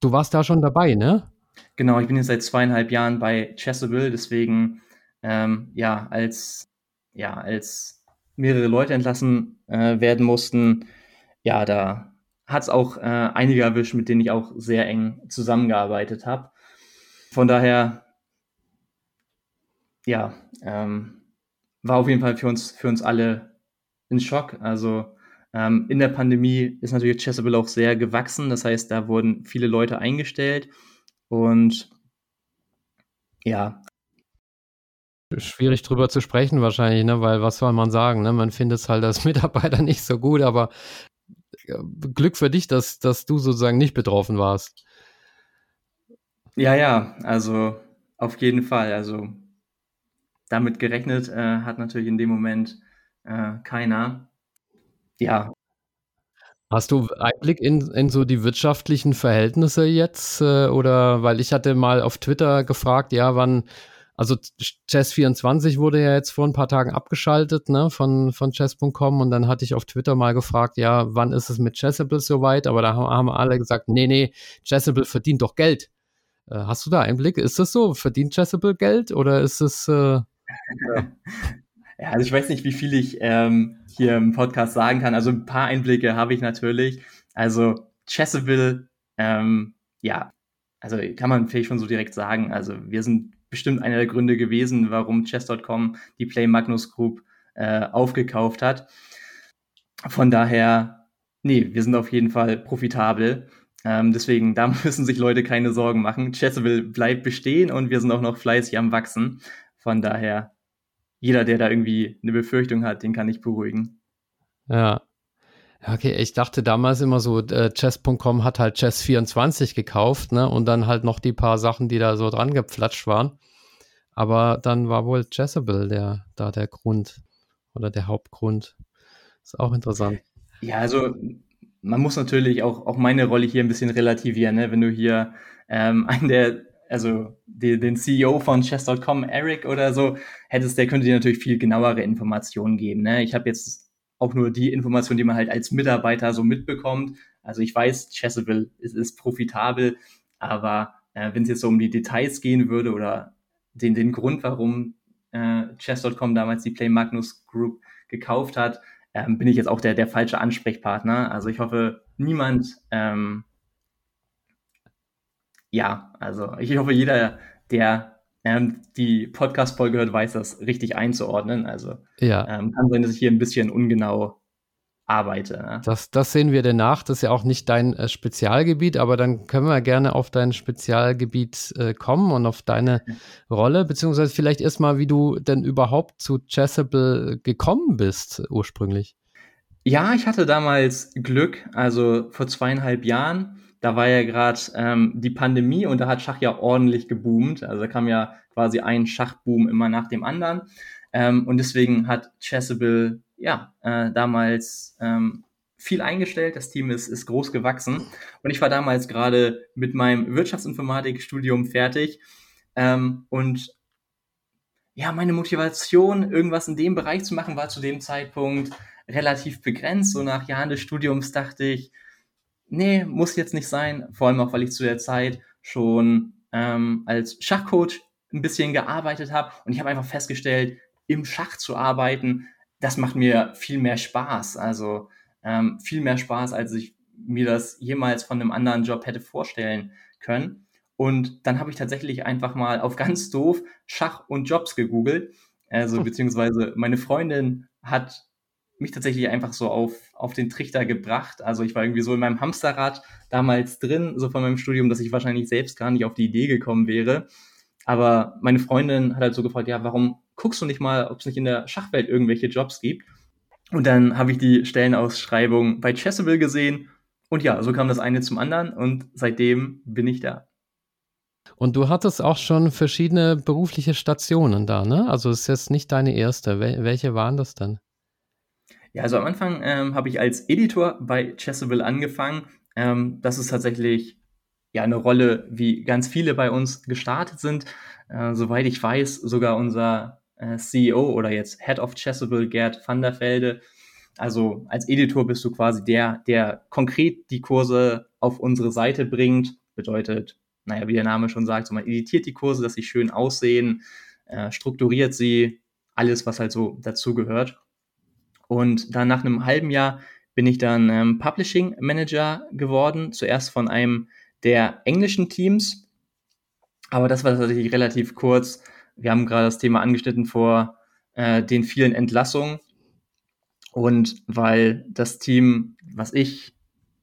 Du warst da schon dabei, ne? Genau, ich bin jetzt seit zweieinhalb Jahren bei Chessable, deswegen ähm, ja, als ja, als mehrere Leute entlassen äh, werden mussten, ja, da hat es auch äh, einige erwischt, mit denen ich auch sehr eng zusammengearbeitet habe. von daher, ja, ähm, war auf jeden Fall für uns, für uns alle ein Schock. Also ähm, in der Pandemie ist natürlich Chessable auch sehr gewachsen. Das heißt, da wurden viele Leute eingestellt und ja. Schwierig drüber zu sprechen wahrscheinlich, ne? weil was soll man sagen? Ne? Man findet es halt als Mitarbeiter nicht so gut, aber äh, Glück für dich, dass, dass du sozusagen nicht betroffen warst. Ja, ja, also auf jeden Fall. Also damit gerechnet äh, hat natürlich in dem Moment äh, keiner. Ja. Hast du Einblick in, in so die wirtschaftlichen Verhältnisse jetzt? Äh, oder weil ich hatte mal auf Twitter gefragt, ja, wann, also Chess24 wurde ja jetzt vor ein paar Tagen abgeschaltet, ne, von, von Chess.com und dann hatte ich auf Twitter mal gefragt, ja, wann ist es mit Chessable soweit? Aber da haben, alle gesagt, nee, nee, Chessable verdient doch Geld. Äh, hast du da Einblick? Ist das so? Verdient Chessable Geld oder ist es, äh, ja. Ja, also ich weiß nicht, wie viel ich ähm, hier im Podcast sagen kann. Also ein paar Einblicke habe ich natürlich. Also Chessable, ähm, ja, also kann man vielleicht schon so direkt sagen. Also wir sind bestimmt einer der Gründe gewesen, warum Chess.com die Play Magnus Group äh, aufgekauft hat. Von daher, nee, wir sind auf jeden Fall profitabel. Ähm, deswegen, da müssen sich Leute keine Sorgen machen. Chessable bleibt bestehen und wir sind auch noch fleißig am Wachsen. Von daher, jeder, der da irgendwie eine Befürchtung hat, den kann ich beruhigen. Ja. Okay, ich dachte damals immer so, äh, Chess.com hat halt Chess24 gekauft, ne? Und dann halt noch die paar Sachen, die da so dran gepflatscht waren. Aber dann war wohl Chessable der, da der Grund oder der Hauptgrund. Ist auch interessant. Ja, also man muss natürlich auch, auch meine Rolle hier ein bisschen relativieren, ne? Wenn du hier ähm, einen der also die, den CEO von Chess.com, Eric oder so, hättest, der könnte dir natürlich viel genauere Informationen geben. Ne? Ich habe jetzt auch nur die Informationen, die man halt als Mitarbeiter so mitbekommt. Also ich weiß, Chessable ist, ist profitabel, aber äh, wenn es jetzt so um die Details gehen würde oder den, den Grund, warum äh, Chess.com damals die Play Magnus Group gekauft hat, ähm, bin ich jetzt auch der, der falsche Ansprechpartner. Also ich hoffe, niemand ähm, ja, also ich hoffe, jeder, der ähm, die Podcast-Folge hört, weiß das richtig einzuordnen. Also ja. ähm, kann sein, dass ich hier ein bisschen ungenau arbeite. Ne? Das, das sehen wir danach. Das ist ja auch nicht dein äh, Spezialgebiet, aber dann können wir gerne auf dein Spezialgebiet äh, kommen und auf deine Rolle, beziehungsweise vielleicht erstmal, wie du denn überhaupt zu Chessable gekommen bist ursprünglich. Ja, ich hatte damals Glück, also vor zweieinhalb Jahren da war ja gerade ähm, die Pandemie und da hat Schach ja ordentlich geboomt. Also da kam ja quasi ein Schachboom immer nach dem anderen. Ähm, und deswegen hat Chessable ja äh, damals ähm, viel eingestellt. Das Team ist, ist groß gewachsen. Und ich war damals gerade mit meinem Wirtschaftsinformatikstudium fertig. Ähm, und ja, meine Motivation, irgendwas in dem Bereich zu machen, war zu dem Zeitpunkt relativ begrenzt. So nach Jahren des Studiums dachte ich, nee, muss jetzt nicht sein. Vor allem auch, weil ich zu der Zeit schon ähm, als Schachcoach ein bisschen gearbeitet habe und ich habe einfach festgestellt, im Schach zu arbeiten, das macht mir viel mehr Spaß. Also ähm, viel mehr Spaß, als ich mir das jemals von einem anderen Job hätte vorstellen können. Und dann habe ich tatsächlich einfach mal auf ganz doof Schach und Jobs gegoogelt. Also beziehungsweise meine Freundin hat mich tatsächlich einfach so auf, auf den Trichter gebracht. Also ich war irgendwie so in meinem Hamsterrad damals drin, so von meinem Studium, dass ich wahrscheinlich selbst gar nicht auf die Idee gekommen wäre. Aber meine Freundin hat halt so gefragt, ja, warum guckst du nicht mal, ob es nicht in der Schachwelt irgendwelche Jobs gibt? Und dann habe ich die Stellenausschreibung bei Chessable gesehen. Und ja, so kam das eine zum anderen und seitdem bin ich da. Und du hattest auch schon verschiedene berufliche Stationen da, ne? Also es ist jetzt nicht deine erste. Wel welche waren das denn? Ja, also am Anfang ähm, habe ich als Editor bei Chessable angefangen. Ähm, das ist tatsächlich ja eine Rolle, wie ganz viele bei uns gestartet sind. Äh, soweit ich weiß, sogar unser äh, CEO oder jetzt Head of Chessable, Gerd van der Velde. Also als Editor bist du quasi der, der konkret die Kurse auf unsere Seite bringt. Bedeutet, naja, wie der Name schon sagt, so man editiert die Kurse, dass sie schön aussehen, äh, strukturiert sie, alles, was halt so dazu gehört. Und dann nach einem halben Jahr bin ich dann ähm, Publishing Manager geworden, zuerst von einem der englischen Teams. Aber das war tatsächlich relativ kurz. Wir haben gerade das Thema angeschnitten vor äh, den vielen Entlassungen. Und weil das Team, was ich,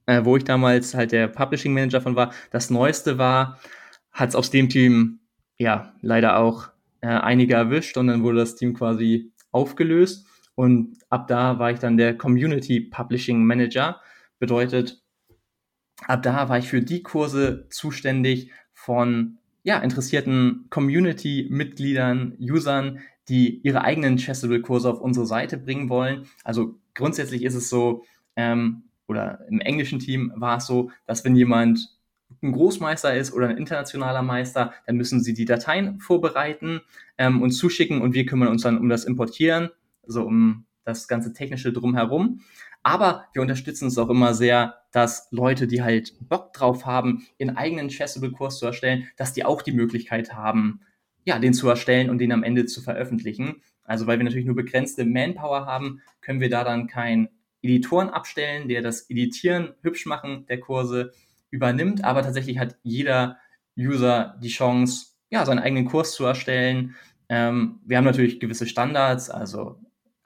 äh, wo ich damals halt der Publishing Manager von war, das Neueste war, hat es aus dem Team ja leider auch äh, einige erwischt und dann wurde das Team quasi aufgelöst. Und ab da war ich dann der Community Publishing Manager. Bedeutet, ab da war ich für die Kurse zuständig von ja, interessierten Community-Mitgliedern, Usern, die ihre eigenen Chessable-Kurse auf unsere Seite bringen wollen. Also grundsätzlich ist es so, ähm, oder im englischen Team war es so, dass wenn jemand ein Großmeister ist oder ein internationaler Meister, dann müssen sie die Dateien vorbereiten ähm, und zuschicken und wir kümmern uns dann um das Importieren, so um das ganze technische drumherum. Aber wir unterstützen es auch immer sehr, dass Leute, die halt Bock drauf haben, ihren eigenen Chessable-Kurs zu erstellen, dass die auch die Möglichkeit haben, ja, den zu erstellen und den am Ende zu veröffentlichen. Also weil wir natürlich nur begrenzte Manpower haben, können wir da dann keinen Editoren abstellen, der das Editieren, hübsch machen der Kurse übernimmt. Aber tatsächlich hat jeder User die Chance, ja, seinen eigenen Kurs zu erstellen. Ähm, wir haben natürlich gewisse Standards, also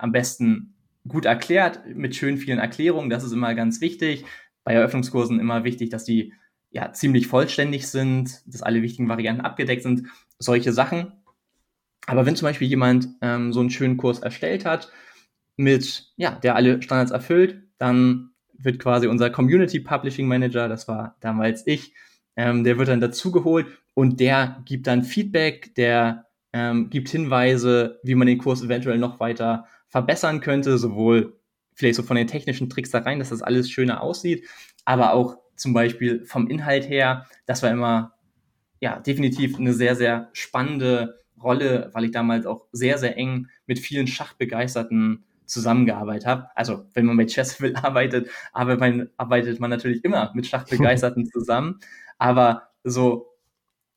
am besten gut erklärt, mit schön vielen Erklärungen. Das ist immer ganz wichtig. Bei Eröffnungskursen immer wichtig, dass die ja ziemlich vollständig sind, dass alle wichtigen Varianten abgedeckt sind, solche Sachen. Aber wenn zum Beispiel jemand ähm, so einen schönen Kurs erstellt hat, mit, ja, der alle Standards erfüllt, dann wird quasi unser Community Publishing Manager, das war damals ich, ähm, der wird dann dazugeholt und der gibt dann Feedback, der ähm, gibt Hinweise, wie man den Kurs eventuell noch weiter verbessern könnte, sowohl vielleicht so von den technischen Tricks da rein, dass das alles schöner aussieht, aber auch zum Beispiel vom Inhalt her, das war immer ja definitiv eine sehr, sehr spannende Rolle, weil ich damals auch sehr, sehr eng mit vielen Schachbegeisterten zusammengearbeitet habe. Also wenn man mit Chessville arbeitet, arbeitet man, arbeitet man natürlich immer mit Schachbegeisterten zusammen. Aber so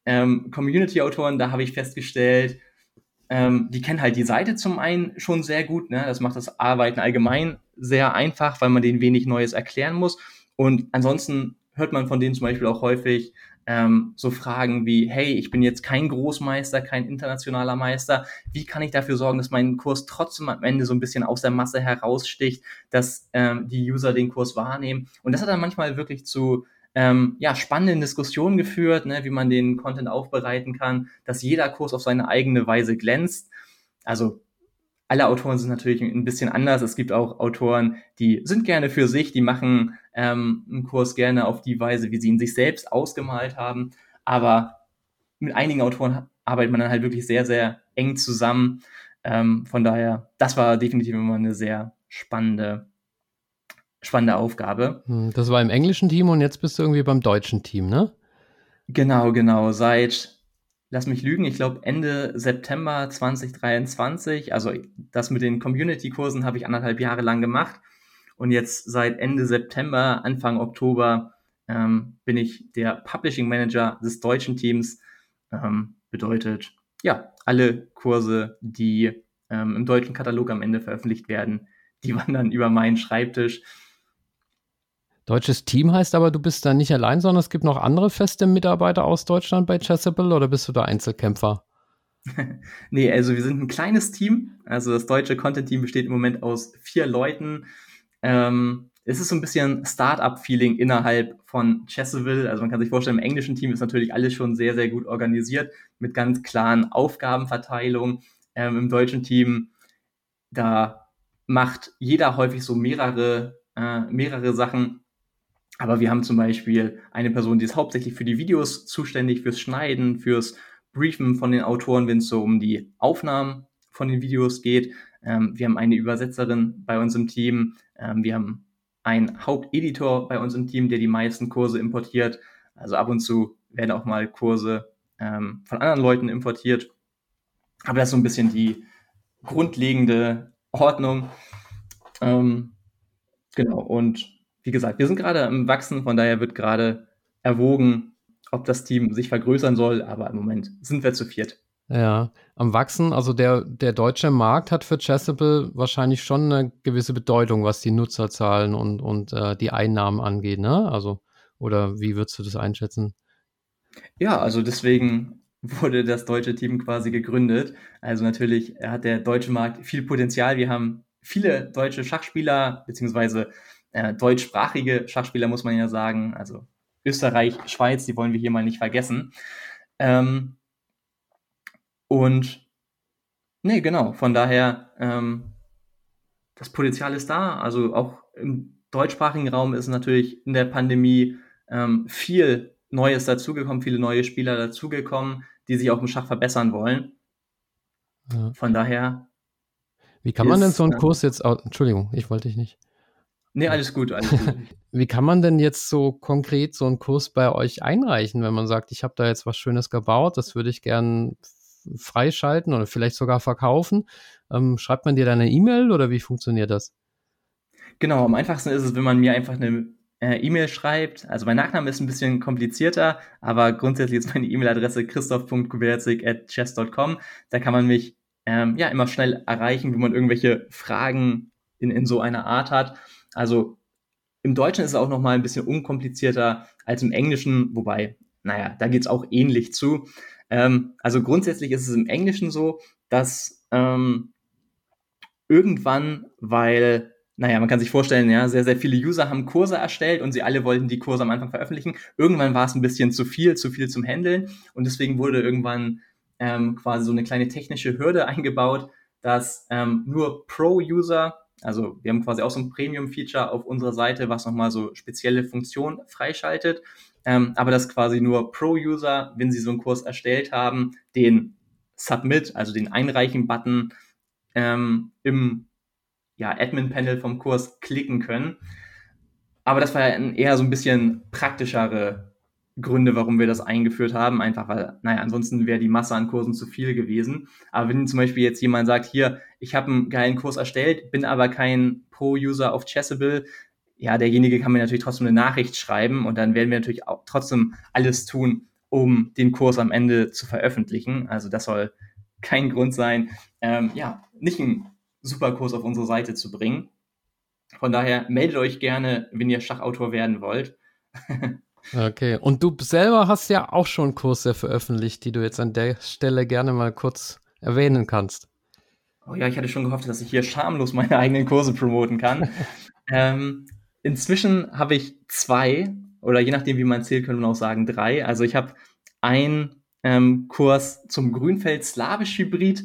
ähm, Community-Autoren, da habe ich festgestellt, ähm, die kennen halt die Seite zum einen schon sehr gut. Ne? Das macht das Arbeiten allgemein sehr einfach, weil man denen wenig Neues erklären muss. Und ansonsten hört man von denen zum Beispiel auch häufig ähm, so Fragen wie, hey, ich bin jetzt kein Großmeister, kein internationaler Meister. Wie kann ich dafür sorgen, dass mein Kurs trotzdem am Ende so ein bisschen aus der Masse heraussticht, dass ähm, die User den Kurs wahrnehmen? Und das hat dann manchmal wirklich zu ähm, ja, spannenden Diskussionen geführt, ne, wie man den Content aufbereiten kann, dass jeder Kurs auf seine eigene Weise glänzt. Also alle Autoren sind natürlich ein bisschen anders. Es gibt auch Autoren, die sind gerne für sich, die machen ähm, einen Kurs gerne auf die Weise, wie sie ihn sich selbst ausgemalt haben. Aber mit einigen Autoren arbeitet man dann halt wirklich sehr, sehr eng zusammen. Ähm, von daher, das war definitiv immer eine sehr spannende spannende Aufgabe. Hm, das war im englischen Team und jetzt bist du irgendwie beim deutschen Team, ne? Genau, genau. Seit, lass mich lügen, ich glaube Ende September 2023. Also das mit den Community-Kursen habe ich anderthalb Jahre lang gemacht. Und jetzt seit Ende September, Anfang Oktober ähm, bin ich der Publishing Manager des deutschen Teams. Ähm, bedeutet, ja, alle Kurse, die ähm, im deutschen Katalog am Ende veröffentlicht werden, die wandern über meinen Schreibtisch. Deutsches Team heißt aber, du bist da nicht allein, sondern es gibt noch andere feste Mitarbeiter aus Deutschland bei Chessable oder bist du da Einzelkämpfer? nee, also wir sind ein kleines Team. Also das deutsche Content-Team besteht im Moment aus vier Leuten. Ähm, es ist so ein bisschen Start-up-Feeling innerhalb von Chessable. Also man kann sich vorstellen, im englischen Team ist natürlich alles schon sehr, sehr gut organisiert mit ganz klaren Aufgabenverteilungen. Ähm, Im deutschen Team, da macht jeder häufig so mehrere, äh, mehrere Sachen aber wir haben zum Beispiel eine Person, die ist hauptsächlich für die Videos zuständig, fürs Schneiden, fürs Briefen von den Autoren, wenn es so um die Aufnahmen von den Videos geht. Ähm, wir haben eine Übersetzerin bei uns im Team. Ähm, wir haben einen Haupteditor bei uns im Team, der die meisten Kurse importiert. Also ab und zu werden auch mal Kurse ähm, von anderen Leuten importiert. Aber das ist so ein bisschen die grundlegende Ordnung. Ähm, genau. Und wie gesagt, wir sind gerade im Wachsen, von daher wird gerade erwogen, ob das Team sich vergrößern soll, aber im Moment sind wir zu viert. Ja, am Wachsen, also der, der deutsche Markt hat für Chessable wahrscheinlich schon eine gewisse Bedeutung, was die Nutzerzahlen und, und äh, die Einnahmen angeht, ne? Also, oder wie würdest du das einschätzen? Ja, also deswegen wurde das deutsche Team quasi gegründet. Also natürlich hat der deutsche Markt viel Potenzial. Wir haben viele deutsche Schachspieler, beziehungsweise äh, deutschsprachige Schachspieler, muss man ja sagen. Also Österreich, Schweiz, die wollen wir hier mal nicht vergessen. Ähm, und nee, genau, von daher, ähm, das Potenzial ist da. Also auch im deutschsprachigen Raum ist natürlich in der Pandemie ähm, viel Neues dazugekommen, viele neue Spieler dazugekommen, die sich auch im Schach verbessern wollen. Ja. Von daher. Wie kann man denn so einen Kurs jetzt, Entschuldigung, ich wollte dich nicht. Nee, alles gut, alles gut. Wie kann man denn jetzt so konkret so einen Kurs bei euch einreichen, wenn man sagt, ich habe da jetzt was Schönes gebaut, das würde ich gern freischalten oder vielleicht sogar verkaufen? Ähm, schreibt man dir da eine E-Mail oder wie funktioniert das? Genau, am einfachsten ist es, wenn man mir einfach eine äh, E-Mail schreibt. Also mein Nachname ist ein bisschen komplizierter, aber grundsätzlich ist meine E-Mail-Adresse christoph.kubelzik.chess.com. Da kann man mich ähm, ja immer schnell erreichen, wenn man irgendwelche Fragen in, in so einer Art hat. Also im Deutschen ist es auch nochmal ein bisschen unkomplizierter als im Englischen, wobei, naja, da geht es auch ähnlich zu. Ähm, also grundsätzlich ist es im Englischen so, dass ähm, irgendwann, weil naja, man kann sich vorstellen, ja, sehr, sehr viele User haben Kurse erstellt und sie alle wollten die Kurse am Anfang veröffentlichen. Irgendwann war es ein bisschen zu viel, zu viel zum Handeln und deswegen wurde irgendwann ähm, quasi so eine kleine technische Hürde eingebaut, dass ähm, nur Pro-User, also wir haben quasi auch so ein Premium-Feature auf unserer Seite, was nochmal so spezielle Funktionen freischaltet, ähm, aber dass quasi nur Pro-User, wenn sie so einen Kurs erstellt haben, den Submit, also den Einreichen-Button ähm, im ja, Admin-Panel vom Kurs klicken können. Aber das war eher so ein bisschen praktischere Gründe, warum wir das eingeführt haben. Einfach weil, naja, ansonsten wäre die Masse an Kursen zu viel gewesen. Aber wenn zum Beispiel jetzt jemand sagt, hier, ich habe einen geilen Kurs erstellt, bin aber kein Pro-User auf Chessable, ja, derjenige kann mir natürlich trotzdem eine Nachricht schreiben und dann werden wir natürlich auch trotzdem alles tun, um den Kurs am Ende zu veröffentlichen. Also das soll kein Grund sein, ähm, ja, nicht ein Superkurs auf unsere Seite zu bringen. Von daher meldet euch gerne, wenn ihr Schachautor werden wollt. okay, und du selber hast ja auch schon Kurse veröffentlicht, die du jetzt an der Stelle gerne mal kurz erwähnen kannst. Oh ja, ich hatte schon gehofft, dass ich hier schamlos meine eigenen Kurse promoten kann. ähm, inzwischen habe ich zwei, oder je nachdem, wie man zählt, könnte man auch sagen drei. Also ich habe einen ähm, Kurs zum Grünfeld-Slawisch-Hybrid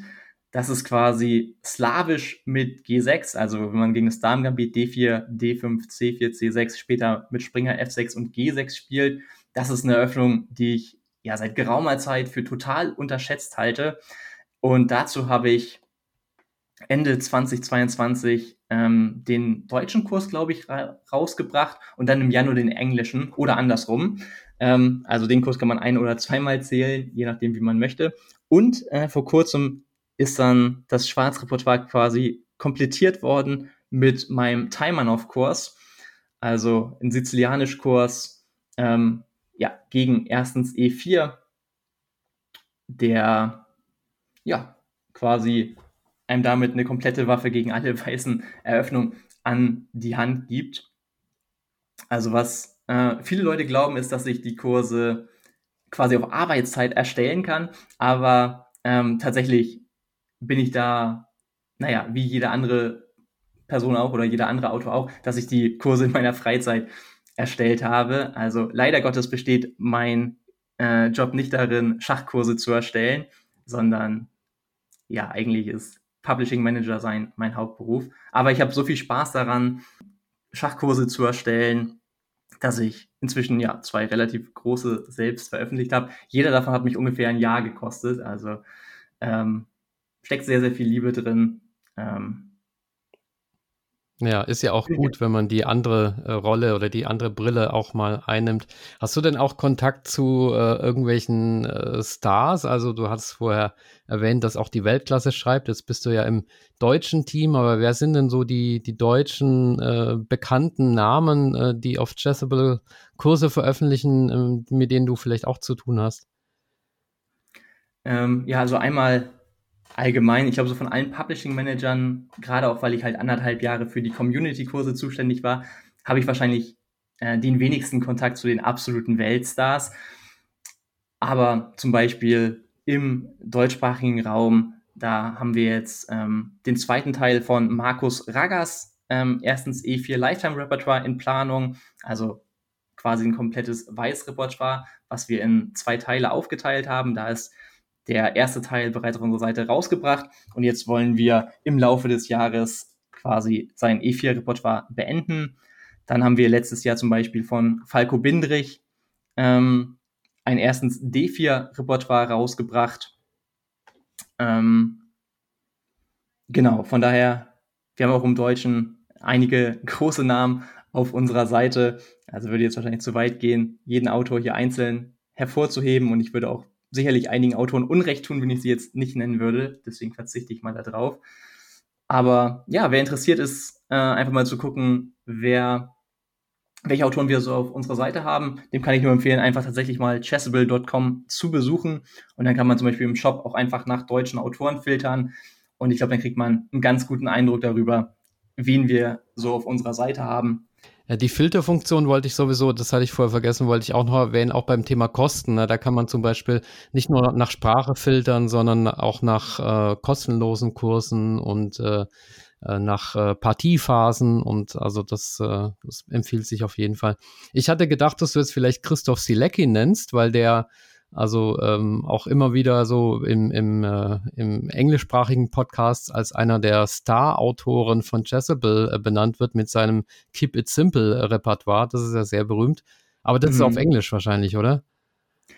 das ist quasi slawisch mit G6, also wenn man gegen das Damengambit D4, D5, C4, C6, später mit Springer F6 und G6 spielt. Das ist eine Eröffnung, die ich ja seit geraumer Zeit für total unterschätzt halte. Und dazu habe ich Ende 2022 ähm, den deutschen Kurs, glaube ich, ra rausgebracht und dann im Januar den englischen oder andersrum. Ähm, also den Kurs kann man ein- oder zweimal zählen, je nachdem, wie man möchte. Und äh, vor kurzem ist dann das Schwarzrepertoire quasi komplettiert worden mit meinem Taimanov-Kurs, also ein Sizilianisch-Kurs, ähm, ja, gegen erstens E4, der, ja, quasi einem damit eine komplette Waffe gegen alle weißen Eröffnungen an die Hand gibt. Also was äh, viele Leute glauben, ist, dass ich die Kurse quasi auf Arbeitszeit erstellen kann, aber ähm, tatsächlich bin ich da, naja, wie jede andere Person auch oder jeder andere Autor auch, dass ich die Kurse in meiner Freizeit erstellt habe. Also leider Gottes besteht mein äh, Job nicht darin, Schachkurse zu erstellen, sondern ja, eigentlich ist Publishing Manager sein mein Hauptberuf. Aber ich habe so viel Spaß daran, Schachkurse zu erstellen, dass ich inzwischen ja zwei relativ große selbst veröffentlicht habe. Jeder davon hat mich ungefähr ein Jahr gekostet. Also ähm, steckt sehr, sehr viel Liebe drin. Ähm, ja, ist ja auch gut, wenn man die andere äh, Rolle oder die andere Brille auch mal einnimmt. Hast du denn auch Kontakt zu äh, irgendwelchen äh, Stars? Also du hast vorher erwähnt, dass auch die Weltklasse schreibt. Jetzt bist du ja im deutschen Team, aber wer sind denn so die, die deutschen äh, bekannten Namen, äh, die auf Chessable Kurse veröffentlichen, ähm, mit denen du vielleicht auch zu tun hast? Ähm, ja, also einmal allgemein, ich glaube, so von allen Publishing-Managern, gerade auch weil ich halt anderthalb Jahre für die Community-Kurse zuständig war, habe ich wahrscheinlich äh, den wenigsten Kontakt zu den absoluten Weltstars. Aber zum Beispiel im deutschsprachigen Raum, da haben wir jetzt ähm, den zweiten Teil von Markus Ragas, ähm, erstens E4 Lifetime Repertoire in Planung, also quasi ein komplettes Weiß-Repertoire, was wir in zwei Teile aufgeteilt haben. Da ist der erste Teil bereits auf unserer Seite rausgebracht und jetzt wollen wir im Laufe des Jahres quasi sein E4-Repertoire beenden. Dann haben wir letztes Jahr zum Beispiel von Falco Bindrich ähm, ein erstens D4-Repertoire rausgebracht. Ähm, genau, von daher, wir haben auch im Deutschen einige große Namen auf unserer Seite. Also würde jetzt wahrscheinlich zu weit gehen, jeden Autor hier einzeln hervorzuheben und ich würde auch sicherlich einigen Autoren Unrecht tun, wenn ich sie jetzt nicht nennen würde. Deswegen verzichte ich mal darauf. Aber ja, wer interessiert ist, äh, einfach mal zu gucken, wer, welche Autoren wir so auf unserer Seite haben, dem kann ich nur empfehlen, einfach tatsächlich mal chessable.com zu besuchen. Und dann kann man zum Beispiel im Shop auch einfach nach deutschen Autoren filtern. Und ich glaube, dann kriegt man einen ganz guten Eindruck darüber, wen wir so auf unserer Seite haben. Die Filterfunktion wollte ich sowieso, das hatte ich vorher vergessen, wollte ich auch noch erwähnen, auch beim Thema Kosten. Ne? Da kann man zum Beispiel nicht nur nach Sprache filtern, sondern auch nach äh, kostenlosen Kursen und äh, äh nach äh, Partiephasen und also das, äh, das empfiehlt sich auf jeden Fall. Ich hatte gedacht, dass du jetzt vielleicht Christoph Silecki nennst, weil der also ähm, auch immer wieder so im, im, äh, im englischsprachigen Podcast als einer der Star-Autoren von Jezebel äh, benannt wird mit seinem Keep It Simple Repertoire. Das ist ja sehr berühmt. Aber das mhm. ist auf Englisch wahrscheinlich, oder?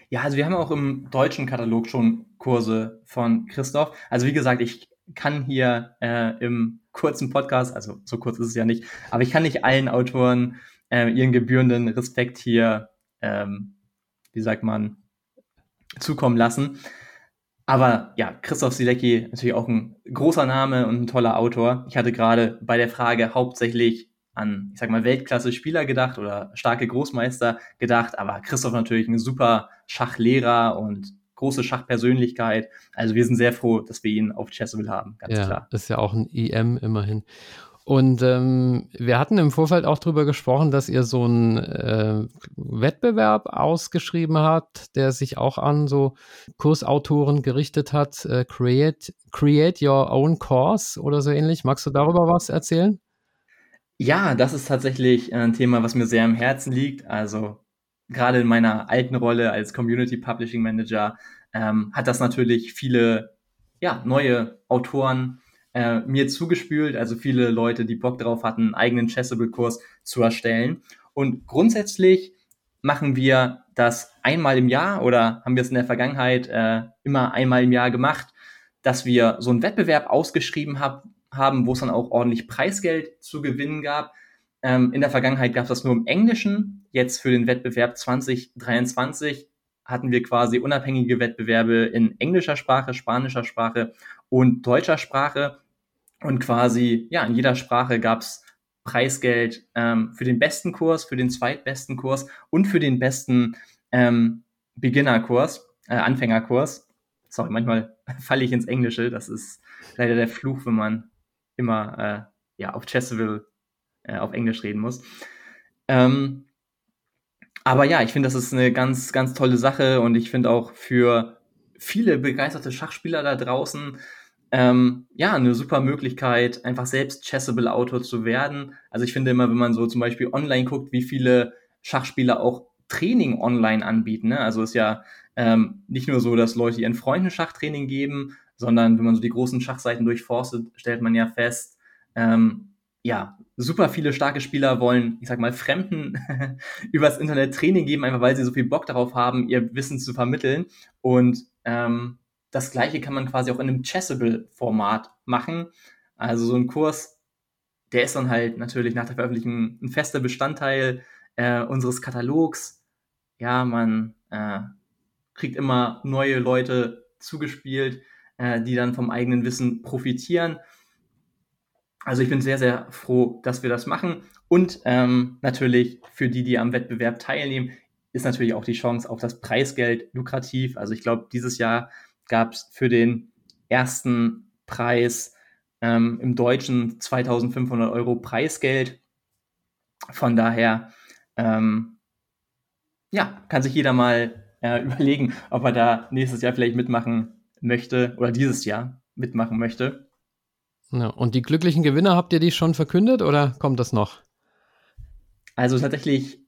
Ja, also wir haben auch im deutschen Katalog schon Kurse von Christoph. Also wie gesagt, ich kann hier äh, im kurzen Podcast, also so kurz ist es ja nicht, aber ich kann nicht allen Autoren äh, ihren gebührenden Respekt hier, ähm, wie sagt man, zukommen lassen. Aber ja, Christoph Silecki, natürlich auch ein großer Name und ein toller Autor. Ich hatte gerade bei der Frage hauptsächlich an, ich sag mal, Weltklasse-Spieler gedacht oder starke Großmeister gedacht, aber Christoph natürlich ein super Schachlehrer und große Schachpersönlichkeit. Also wir sind sehr froh, dass wir ihn auf Chessable haben, ganz ja, klar. Ist ja auch ein EM immerhin. Und ähm, wir hatten im Vorfeld auch darüber gesprochen, dass ihr so einen äh, Wettbewerb ausgeschrieben habt, der sich auch an so Kursautoren gerichtet hat. Äh, create, create Your Own Course oder so ähnlich. Magst du darüber was erzählen? Ja, das ist tatsächlich ein Thema, was mir sehr am Herzen liegt. Also gerade in meiner alten Rolle als Community Publishing Manager ähm, hat das natürlich viele ja, neue Autoren äh, mir zugespült, also viele Leute, die Bock drauf hatten, einen eigenen Chessable-Kurs zu erstellen. Und grundsätzlich machen wir das einmal im Jahr oder haben wir es in der Vergangenheit äh, immer einmal im Jahr gemacht, dass wir so einen Wettbewerb ausgeschrieben hab, haben, wo es dann auch ordentlich Preisgeld zu gewinnen gab. Ähm, in der Vergangenheit gab es das nur im Englischen. Jetzt für den Wettbewerb 2023 hatten wir quasi unabhängige Wettbewerbe in englischer Sprache, spanischer Sprache und deutscher Sprache. Und quasi, ja, in jeder Sprache gab es Preisgeld ähm, für den besten Kurs, für den zweitbesten Kurs und für den besten ähm, Beginner-Kurs, äh, Anfängerkurs. Sorry, manchmal falle ich ins Englische. Das ist leider der Fluch, wenn man immer äh, ja, auf Chessville äh, auf Englisch reden muss. Ähm, aber ja, ich finde, das ist eine ganz, ganz tolle Sache und ich finde auch für viele begeisterte Schachspieler da draußen ähm, ja, eine super Möglichkeit, einfach selbst Chessable Autor zu werden. Also ich finde immer, wenn man so zum Beispiel online guckt, wie viele Schachspieler auch Training online anbieten. Ne? Also ist ja ähm, nicht nur so, dass Leute ihren Freunden Schachtraining geben, sondern wenn man so die großen Schachseiten durchforstet, stellt man ja fest, ähm, ja, super viele starke Spieler wollen, ich sag mal, Fremden übers Internet Training geben, einfach weil sie so viel Bock darauf haben, ihr Wissen zu vermitteln. Und ähm, das gleiche kann man quasi auch in einem Chessable-Format machen. Also so ein Kurs, der ist dann halt natürlich nach der Veröffentlichung ein fester Bestandteil äh, unseres Katalogs. Ja, man äh, kriegt immer neue Leute zugespielt, äh, die dann vom eigenen Wissen profitieren. Also ich bin sehr, sehr froh, dass wir das machen. Und ähm, natürlich für die, die am Wettbewerb teilnehmen, ist natürlich auch die Chance auf das Preisgeld lukrativ. Also ich glaube, dieses Jahr gab es für den ersten Preis ähm, im Deutschen 2500 Euro Preisgeld. Von daher, ähm, ja, kann sich jeder mal äh, überlegen, ob er da nächstes Jahr vielleicht mitmachen möchte oder dieses Jahr mitmachen möchte. Ja, und die glücklichen Gewinner, habt ihr die schon verkündet oder kommt das noch? Also tatsächlich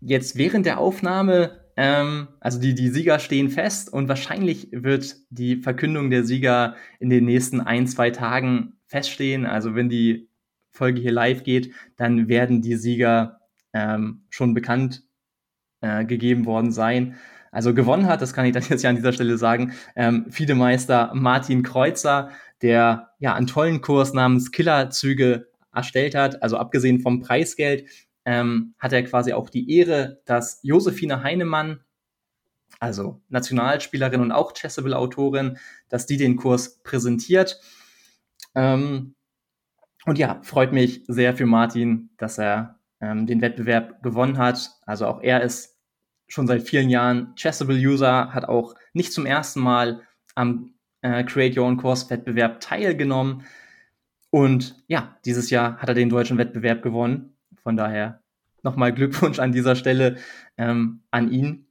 jetzt während der Aufnahme, ähm, also die, die Sieger stehen fest und wahrscheinlich wird die Verkündung der Sieger in den nächsten ein, zwei Tagen feststehen. Also wenn die Folge hier live geht, dann werden die Sieger ähm, schon bekannt äh, gegeben worden sein. Also gewonnen hat, das kann ich dann jetzt ja an dieser Stelle sagen, ähm, Fiedemeister Martin Kreuzer, der ja einen tollen Kurs namens Killerzüge erstellt hat. Also abgesehen vom Preisgeld ähm, hat er quasi auch die Ehre, dass Josephine Heinemann, also Nationalspielerin und auch Chessable-Autorin, dass die den Kurs präsentiert. Ähm, und ja, freut mich sehr für Martin, dass er ähm, den Wettbewerb gewonnen hat. Also auch er ist schon seit vielen Jahren Chessable-User, hat auch nicht zum ersten Mal am äh, Create Your Own Course-Wettbewerb teilgenommen. Und ja, dieses Jahr hat er den deutschen Wettbewerb gewonnen. Von daher nochmal Glückwunsch an dieser Stelle ähm, an ihn.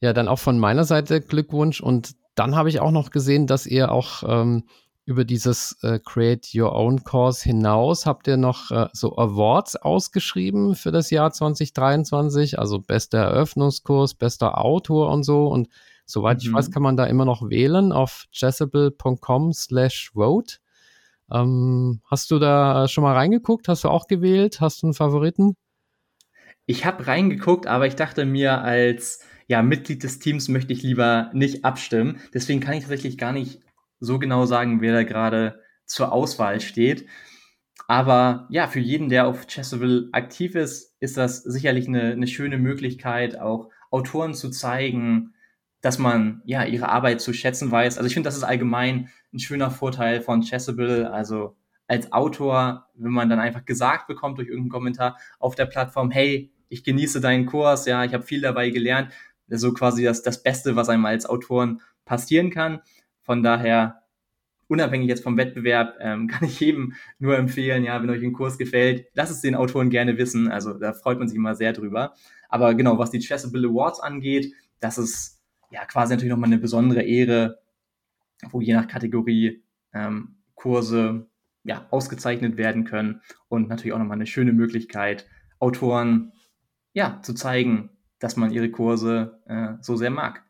Ja, dann auch von meiner Seite Glückwunsch. Und dann habe ich auch noch gesehen, dass ihr auch ähm, über dieses äh, Create Your Own Course hinaus habt ihr noch äh, so Awards ausgeschrieben für das Jahr 2023, also bester Eröffnungskurs, bester Autor und so. Und soweit mhm. ich weiß, kann man da immer noch wählen auf chessable.com slash vote. Ähm, hast du da schon mal reingeguckt? Hast du auch gewählt? Hast du einen Favoriten? Ich habe reingeguckt, aber ich dachte mir, als ja, Mitglied des Teams möchte ich lieber nicht abstimmen. Deswegen kann ich tatsächlich gar nicht so genau sagen, wer da gerade zur Auswahl steht. Aber ja, für jeden, der auf Chessable aktiv ist, ist das sicherlich eine, eine schöne Möglichkeit, auch Autoren zu zeigen, dass man ja ihre Arbeit zu schätzen weiß. Also ich finde, das ist allgemein ein schöner Vorteil von Chessable. Also als Autor, wenn man dann einfach gesagt bekommt durch irgendeinen Kommentar auf der Plattform, hey, ich genieße deinen Kurs, ja, ich habe viel dabei gelernt. So quasi das, das Beste, was einem als Autoren passieren kann. Von daher, unabhängig jetzt vom Wettbewerb, ähm, kann ich jedem nur empfehlen, ja, wenn euch ein Kurs gefällt, lasst es den Autoren gerne wissen. Also da freut man sich immer sehr drüber. Aber genau, was die Chessable Awards angeht, das ist ja quasi natürlich nochmal eine besondere Ehre, wo je nach Kategorie ähm, Kurse ja, ausgezeichnet werden können und natürlich auch nochmal eine schöne Möglichkeit, Autoren ja, zu zeigen, dass man ihre Kurse äh, so sehr mag.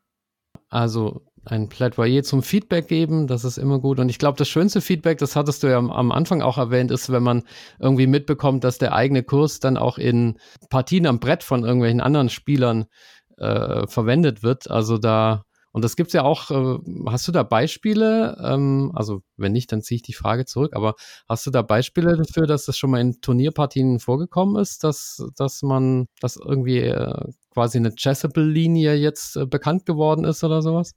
Also ein Plädoyer zum Feedback geben, das ist immer gut. Und ich glaube, das schönste Feedback, das hattest du ja am, am, Anfang auch erwähnt, ist, wenn man irgendwie mitbekommt, dass der eigene Kurs dann auch in Partien am Brett von irgendwelchen anderen Spielern äh, verwendet wird. Also da, und das gibt's ja auch, äh, hast du da Beispiele? Ähm, also wenn nicht, dann ziehe ich die Frage zurück, aber hast du da Beispiele dafür, dass das schon mal in Turnierpartien vorgekommen ist, dass, dass man, dass irgendwie äh, quasi eine Chessable-Linie jetzt äh, bekannt geworden ist oder sowas?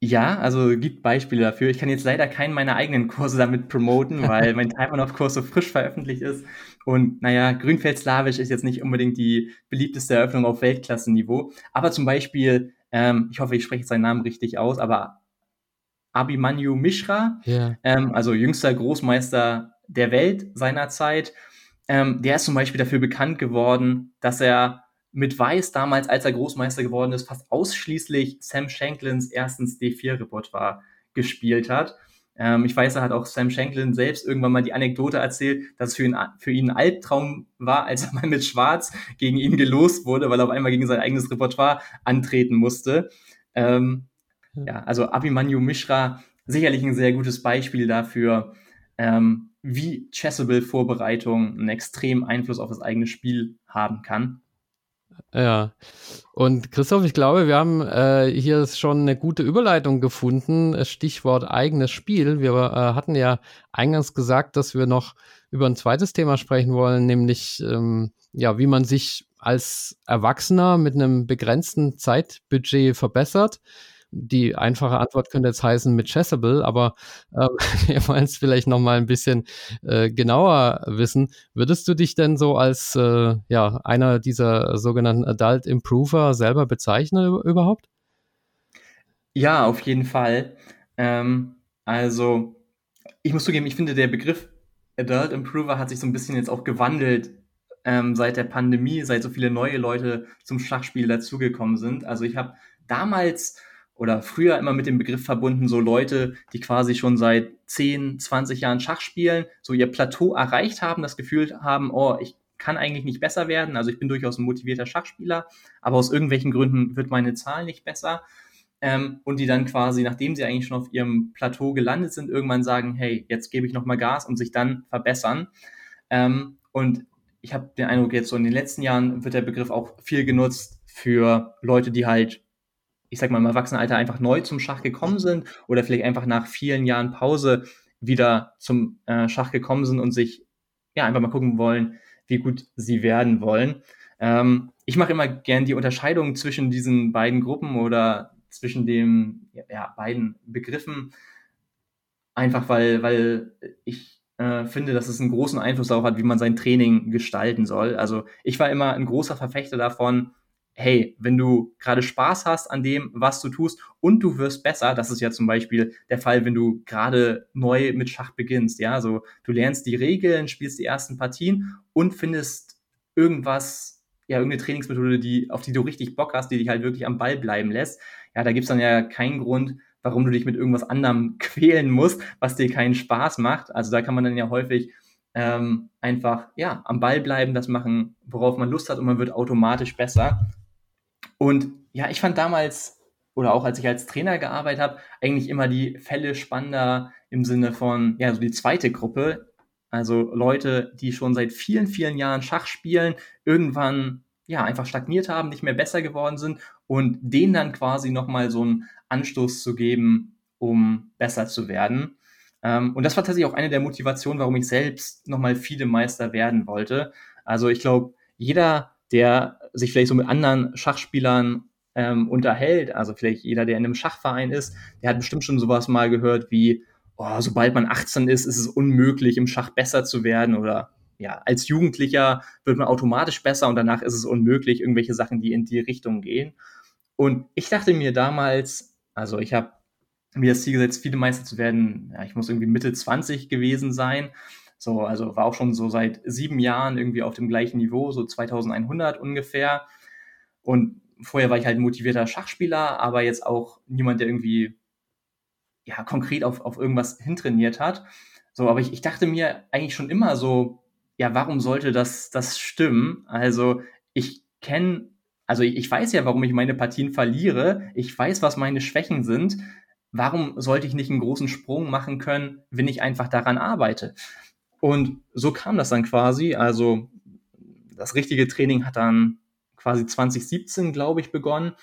Ja, also gibt Beispiele dafür. Ich kann jetzt leider keinen meiner eigenen Kurse damit promoten, weil mein Taiwanov-Kurs so frisch veröffentlicht ist. Und naja, Grünfeld-Slawisch ist jetzt nicht unbedingt die beliebteste Eröffnung auf Weltklassenniveau. Aber zum Beispiel, ähm, ich hoffe, ich spreche seinen Namen richtig aus, aber Abhimanyu Mishra, yeah. ähm, also jüngster Großmeister der Welt seiner Zeit, ähm, der ist zum Beispiel dafür bekannt geworden, dass er mit Weiß damals, als er Großmeister geworden ist, fast ausschließlich Sam Shanklins erstens D4-Repertoire gespielt hat. Ähm, ich weiß, er hat auch Sam Shanklin selbst irgendwann mal die Anekdote erzählt, dass es für ihn, für ihn ein Albtraum war, als er mal mit Schwarz gegen ihn gelost wurde, weil er auf einmal gegen sein eigenes Repertoire antreten musste. Ähm, ja, also Abhimanyu Mishra, sicherlich ein sehr gutes Beispiel dafür, ähm, wie Chessable-Vorbereitung einen extremen Einfluss auf das eigene Spiel haben kann. Ja. Und Christoph, ich glaube, wir haben äh, hier schon eine gute Überleitung gefunden. Stichwort eigenes Spiel. Wir äh, hatten ja eingangs gesagt, dass wir noch über ein zweites Thema sprechen wollen, nämlich ähm, ja, wie man sich als Erwachsener mit einem begrenzten Zeitbudget verbessert. Die einfache Antwort könnte jetzt heißen mit Chessable, aber äh, wir wollen es vielleicht noch mal ein bisschen äh, genauer wissen. Würdest du dich denn so als äh, ja, einer dieser sogenannten Adult Improver selber bezeichnen überhaupt? Ja, auf jeden Fall. Ähm, also, ich muss zugeben, ich finde, der Begriff Adult Improver hat sich so ein bisschen jetzt auch gewandelt ähm, seit der Pandemie, seit so viele neue Leute zum Schachspiel dazugekommen sind. Also ich habe damals oder früher immer mit dem Begriff verbunden, so Leute, die quasi schon seit 10, 20 Jahren Schach spielen, so ihr Plateau erreicht haben, das Gefühl haben, oh, ich kann eigentlich nicht besser werden. Also ich bin durchaus ein motivierter Schachspieler, aber aus irgendwelchen Gründen wird meine Zahl nicht besser. Ähm, und die dann quasi, nachdem sie eigentlich schon auf ihrem Plateau gelandet sind, irgendwann sagen, hey, jetzt gebe ich nochmal Gas und sich dann verbessern. Ähm, und ich habe den Eindruck, jetzt so in den letzten Jahren wird der Begriff auch viel genutzt für Leute, die halt, ich sag mal, im Erwachsenenalter einfach neu zum Schach gekommen sind oder vielleicht einfach nach vielen Jahren Pause wieder zum äh, Schach gekommen sind und sich ja einfach mal gucken wollen, wie gut sie werden wollen. Ähm, ich mache immer gern die Unterscheidung zwischen diesen beiden Gruppen oder zwischen den ja, beiden Begriffen, einfach weil, weil ich äh, finde, dass es einen großen Einfluss darauf hat, wie man sein Training gestalten soll. Also ich war immer ein großer Verfechter davon, hey, wenn du gerade Spaß hast an dem, was du tust und du wirst besser, das ist ja zum Beispiel der Fall, wenn du gerade neu mit Schach beginnst, ja, so du lernst die Regeln, spielst die ersten Partien und findest irgendwas, ja, irgendeine Trainingsmethode, die, auf die du richtig Bock hast, die dich halt wirklich am Ball bleiben lässt. Ja, da gibt's dann ja keinen Grund, warum du dich mit irgendwas anderem quälen musst, was dir keinen Spaß macht. Also da kann man dann ja häufig ähm, einfach ja am Ball bleiben, das machen, worauf man Lust hat und man wird automatisch besser. Und ja, ich fand damals oder auch als ich als Trainer gearbeitet habe, eigentlich immer die Fälle spannender im Sinne von, ja, so die zweite Gruppe. Also Leute, die schon seit vielen, vielen Jahren Schach spielen, irgendwann ja einfach stagniert haben, nicht mehr besser geworden sind und denen dann quasi nochmal so einen Anstoß zu geben, um besser zu werden. Ähm, und das war tatsächlich auch eine der Motivationen, warum ich selbst nochmal viele Meister werden wollte. Also ich glaube, jeder der sich vielleicht so mit anderen Schachspielern ähm, unterhält, also vielleicht jeder, der in einem Schachverein ist, der hat bestimmt schon sowas mal gehört wie, oh, sobald man 18 ist, ist es unmöglich, im Schach besser zu werden oder ja, als Jugendlicher wird man automatisch besser und danach ist es unmöglich, irgendwelche Sachen, die in die Richtung gehen. Und ich dachte mir damals, also ich habe mir das Ziel gesetzt, viele Meister zu werden, ja, ich muss irgendwie Mitte 20 gewesen sein so, also war auch schon so seit sieben Jahren irgendwie auf dem gleichen Niveau, so 2100 ungefähr. Und vorher war ich halt motivierter Schachspieler, aber jetzt auch niemand, der irgendwie ja konkret auf, auf irgendwas hintrainiert hat. So, aber ich, ich dachte mir eigentlich schon immer so, ja, warum sollte das, das stimmen? Also ich kenne, also ich, ich weiß ja, warum ich meine Partien verliere. Ich weiß, was meine Schwächen sind. Warum sollte ich nicht einen großen Sprung machen können, wenn ich einfach daran arbeite? Und so kam das dann quasi. Also das richtige Training hat dann quasi 2017, glaube ich, begonnen,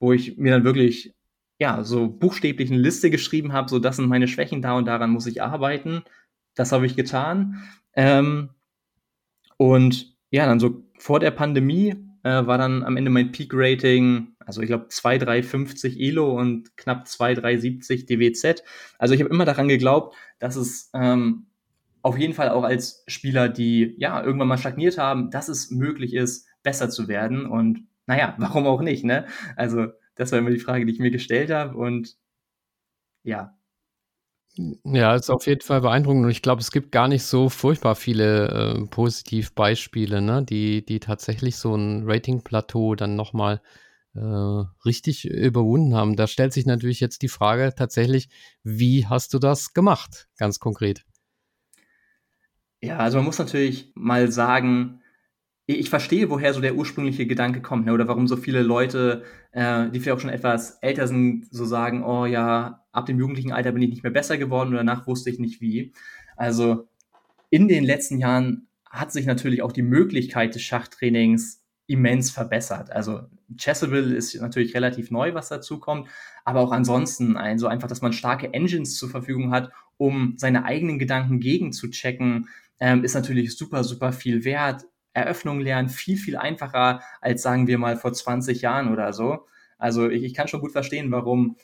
wo ich mir dann wirklich ja so buchstäblich eine Liste geschrieben habe, so das sind meine Schwächen da und daran muss ich arbeiten. Das habe ich getan. Ähm, und ja, dann so vor der Pandemie äh, war dann am Ende mein Peak-Rating, also ich glaube 2,350 ELO und knapp 2,370 DWZ. Also ich habe immer daran geglaubt, dass es ähm, auf jeden Fall auch als Spieler, die ja irgendwann mal stagniert haben, dass es möglich ist, besser zu werden. Und naja, warum auch nicht, ne? Also, das war immer die Frage, die ich mir gestellt habe. Und ja. Ja, ist auf jeden Fall beeindruckend und ich glaube, es gibt gar nicht so furchtbar viele äh, Positivbeispiele, ne, die, die tatsächlich so ein Rating-Plateau dann nochmal äh, richtig überwunden haben. Da stellt sich natürlich jetzt die Frage tatsächlich, wie hast du das gemacht, ganz konkret? Ja, also man muss natürlich mal sagen, ich verstehe, woher so der ursprüngliche Gedanke kommt, ne? oder warum so viele Leute, äh, die vielleicht auch schon etwas älter sind, so sagen, oh ja, ab dem jugendlichen Alter bin ich nicht mehr besser geworden und danach wusste ich nicht wie. Also in den letzten Jahren hat sich natürlich auch die Möglichkeit des Schachtrainings immens verbessert. Also Chessable ist natürlich relativ neu, was dazu kommt, aber auch ansonsten ein, so einfach, dass man starke Engines zur Verfügung hat, um seine eigenen Gedanken gegen zu checken, ähm, ist natürlich super, super viel wert. Eröffnung lernen viel, viel einfacher als sagen wir mal vor 20 Jahren oder so. Also ich, ich kann schon gut verstehen, warum,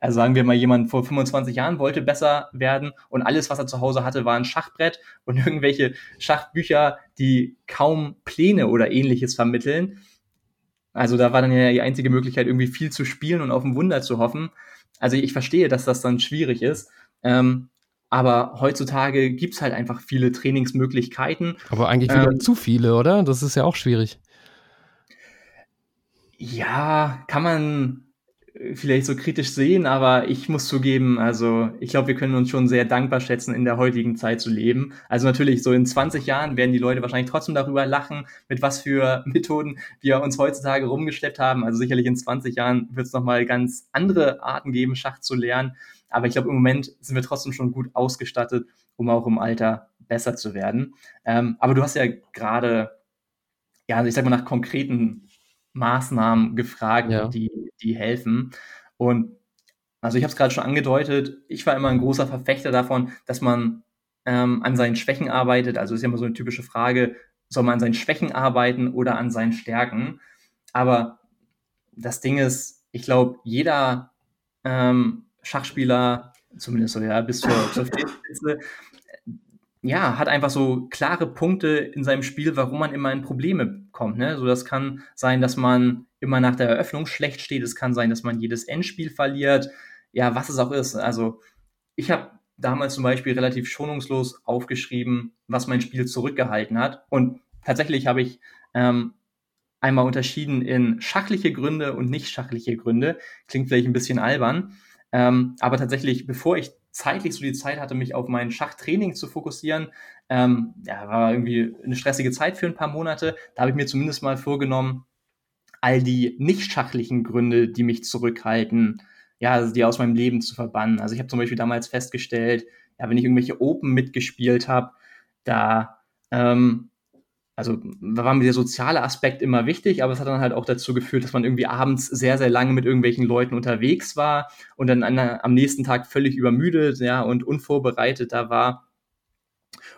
also sagen wir mal, jemand vor 25 Jahren wollte besser werden und alles, was er zu Hause hatte, war ein Schachbrett und irgendwelche Schachbücher, die kaum Pläne oder ähnliches vermitteln. Also da war dann ja die einzige Möglichkeit, irgendwie viel zu spielen und auf ein Wunder zu hoffen. Also ich verstehe, dass das dann schwierig ist. Ähm, Aber heutzutage gibt's halt einfach viele Trainingsmöglichkeiten. Aber eigentlich wieder ähm, zu viele, oder? Das ist ja auch schwierig. Ja, kann man vielleicht so kritisch sehen, aber ich muss zugeben, also ich glaube, wir können uns schon sehr dankbar schätzen, in der heutigen Zeit zu leben. Also natürlich, so in 20 Jahren werden die Leute wahrscheinlich trotzdem darüber lachen, mit was für Methoden wir uns heutzutage rumgeschleppt haben. Also sicherlich in 20 Jahren wird es nochmal ganz andere Arten geben, Schach zu lernen. Aber ich glaube, im Moment sind wir trotzdem schon gut ausgestattet, um auch im Alter besser zu werden. Ähm, aber du hast ja gerade, ja, also ich sag mal, nach konkreten Maßnahmen gefragt, ja. die, die helfen. Und also ich habe es gerade schon angedeutet, ich war immer ein großer Verfechter davon, dass man ähm, an seinen Schwächen arbeitet. Also ist ja immer so eine typische Frage, soll man an seinen Schwächen arbeiten oder an seinen Stärken? Aber das Ding ist, ich glaube, jeder ähm, Schachspieler, zumindest so ja, bis zur, zur Spitze, ja, hat einfach so klare Punkte in seinem Spiel, warum man immer in Probleme kommt. Ne? So, das kann sein, dass man immer nach der Eröffnung schlecht steht. Es kann sein, dass man jedes Endspiel verliert. Ja, was es auch ist. Also, ich habe damals zum Beispiel relativ schonungslos aufgeschrieben, was mein Spiel zurückgehalten hat. Und tatsächlich habe ich ähm, einmal unterschieden in schachliche Gründe und nicht schachliche Gründe. Klingt vielleicht ein bisschen albern. Ähm, aber tatsächlich, bevor ich zeitlich so die Zeit hatte, mich auf mein Schachtraining zu fokussieren. Ähm, ja, war irgendwie eine stressige Zeit für ein paar Monate. Da habe ich mir zumindest mal vorgenommen, all die nicht schachlichen Gründe, die mich zurückhalten, ja, also die aus meinem Leben zu verbannen. Also ich habe zum Beispiel damals festgestellt, ja, wenn ich irgendwelche Open mitgespielt habe, da ähm, also war mir der soziale Aspekt immer wichtig, aber es hat dann halt auch dazu geführt, dass man irgendwie abends sehr, sehr lange mit irgendwelchen Leuten unterwegs war und dann an, am nächsten Tag völlig übermüdet, ja, und unvorbereitet da war.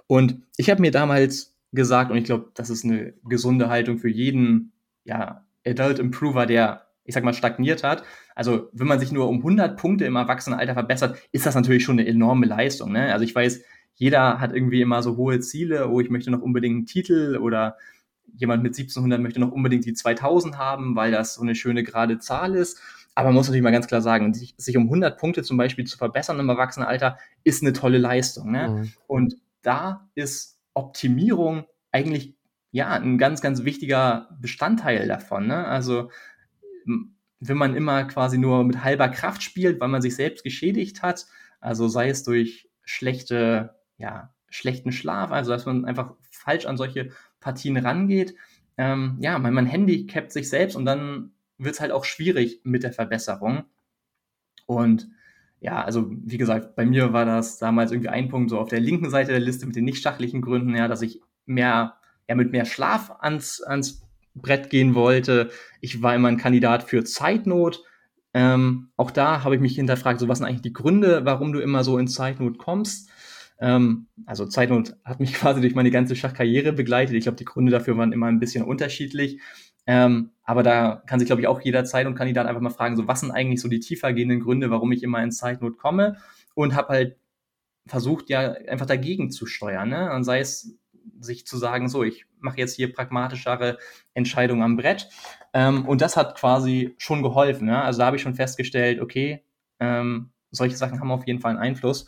Und ich habe mir damals gesagt, und ich glaube, das ist eine gesunde Haltung für jeden, ja, Adult Improver, der, ich sag mal, stagniert hat. Also, wenn man sich nur um 100 Punkte im Erwachsenenalter verbessert, ist das natürlich schon eine enorme Leistung, ne? Also, ich weiß, jeder hat irgendwie immer so hohe Ziele, oh, ich möchte noch unbedingt einen Titel oder jemand mit 1700 möchte noch unbedingt die 2000 haben, weil das so eine schöne gerade Zahl ist. Aber man muss natürlich mal ganz klar sagen, sich, sich um 100 Punkte zum Beispiel zu verbessern im Erwachsenenalter ist eine tolle Leistung. Ne? Mhm. Und da ist Optimierung eigentlich ja ein ganz, ganz wichtiger Bestandteil davon. Ne? Also wenn man immer quasi nur mit halber Kraft spielt, weil man sich selbst geschädigt hat, also sei es durch schlechte ja, schlechten Schlaf, also dass man einfach falsch an solche Partien rangeht. Ähm, ja, man, man handicapt sich selbst und dann wird es halt auch schwierig mit der Verbesserung. Und ja, also wie gesagt, bei mir war das damals irgendwie ein Punkt so auf der linken Seite der Liste mit den nicht schachlichen Gründen, ja, dass ich mehr, ja, mit mehr Schlaf ans, ans Brett gehen wollte. Ich war immer ein Kandidat für Zeitnot. Ähm, auch da habe ich mich hinterfragt, so was sind eigentlich die Gründe, warum du immer so in Zeitnot kommst. Ähm, also Zeitnot hat mich quasi durch meine ganze Schachkarriere begleitet. Ich glaube, die Gründe dafür waren immer ein bisschen unterschiedlich. Ähm, aber da kann sich, glaube ich, auch jeder Zeit- und Kandidat einfach mal fragen, so was sind eigentlich so die tiefer gehenden Gründe, warum ich immer in Zeitnot komme und habe halt versucht, ja, einfach dagegen zu steuern. Ne? Und sei es sich zu sagen, so, ich mache jetzt hier pragmatischere Entscheidungen am Brett. Ähm, und das hat quasi schon geholfen. Ne? Also da habe ich schon festgestellt, okay, ähm, solche Sachen haben auf jeden Fall einen Einfluss.